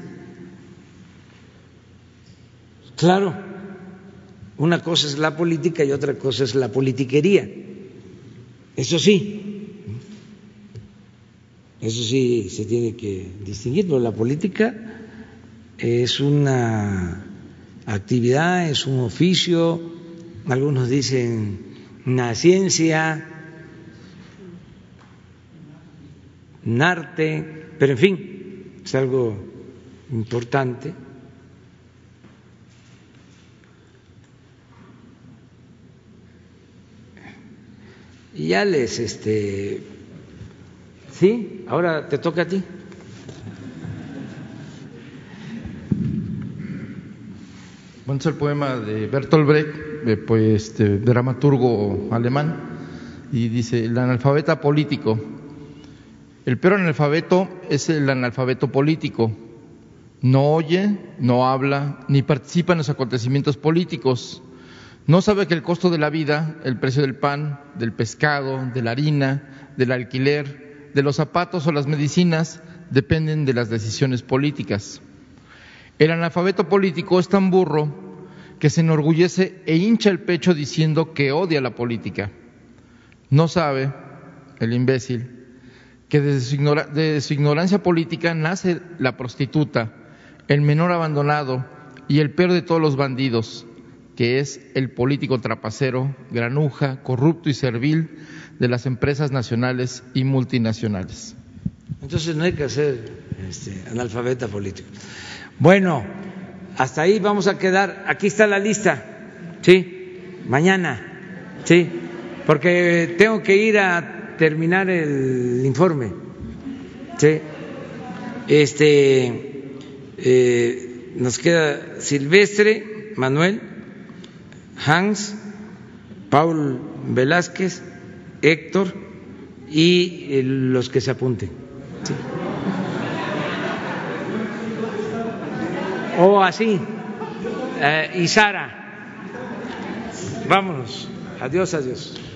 Claro, una cosa es la política y otra cosa es la politiquería. Eso sí, eso sí se tiene que distinguir, pero la política es una actividad, es un oficio, algunos dicen una ciencia, un arte, pero en fin, es algo importante. Y ya les, este, sí, ahora te toca a ti. Bueno, es el poema de Bertolt Brecht, pues, este, dramaturgo alemán, y dice, el analfabeta político. El peor analfabeto es el analfabeto político. No oye, no habla, ni participa en los acontecimientos políticos. No sabe que el costo de la vida, el precio del pan, del pescado, de la harina, del alquiler, de los zapatos o las medicinas dependen de las decisiones políticas. El analfabeto político es tan burro que se enorgullece e hincha el pecho diciendo que odia la política. No sabe, el imbécil, que de su, ignorancia política nace la prostituta, el menor abandonado y el peor de todos los bandidos, que es el político trapacero, granuja, corrupto y servil de las empresas nacionales y multinacionales. Entonces no hay que ser este, analfabeta político. Bueno, hasta ahí vamos a quedar. Aquí está la lista, ¿sí? Mañana, ¿sí? Porque tengo que ir a terminar el informe, ¿sí? Este, eh, nos queda Silvestre, Manuel, Hans, Paul Velázquez, Héctor y eh, los que se apunten. O así. Eh, y Sara. Vámonos. Adiós, adiós.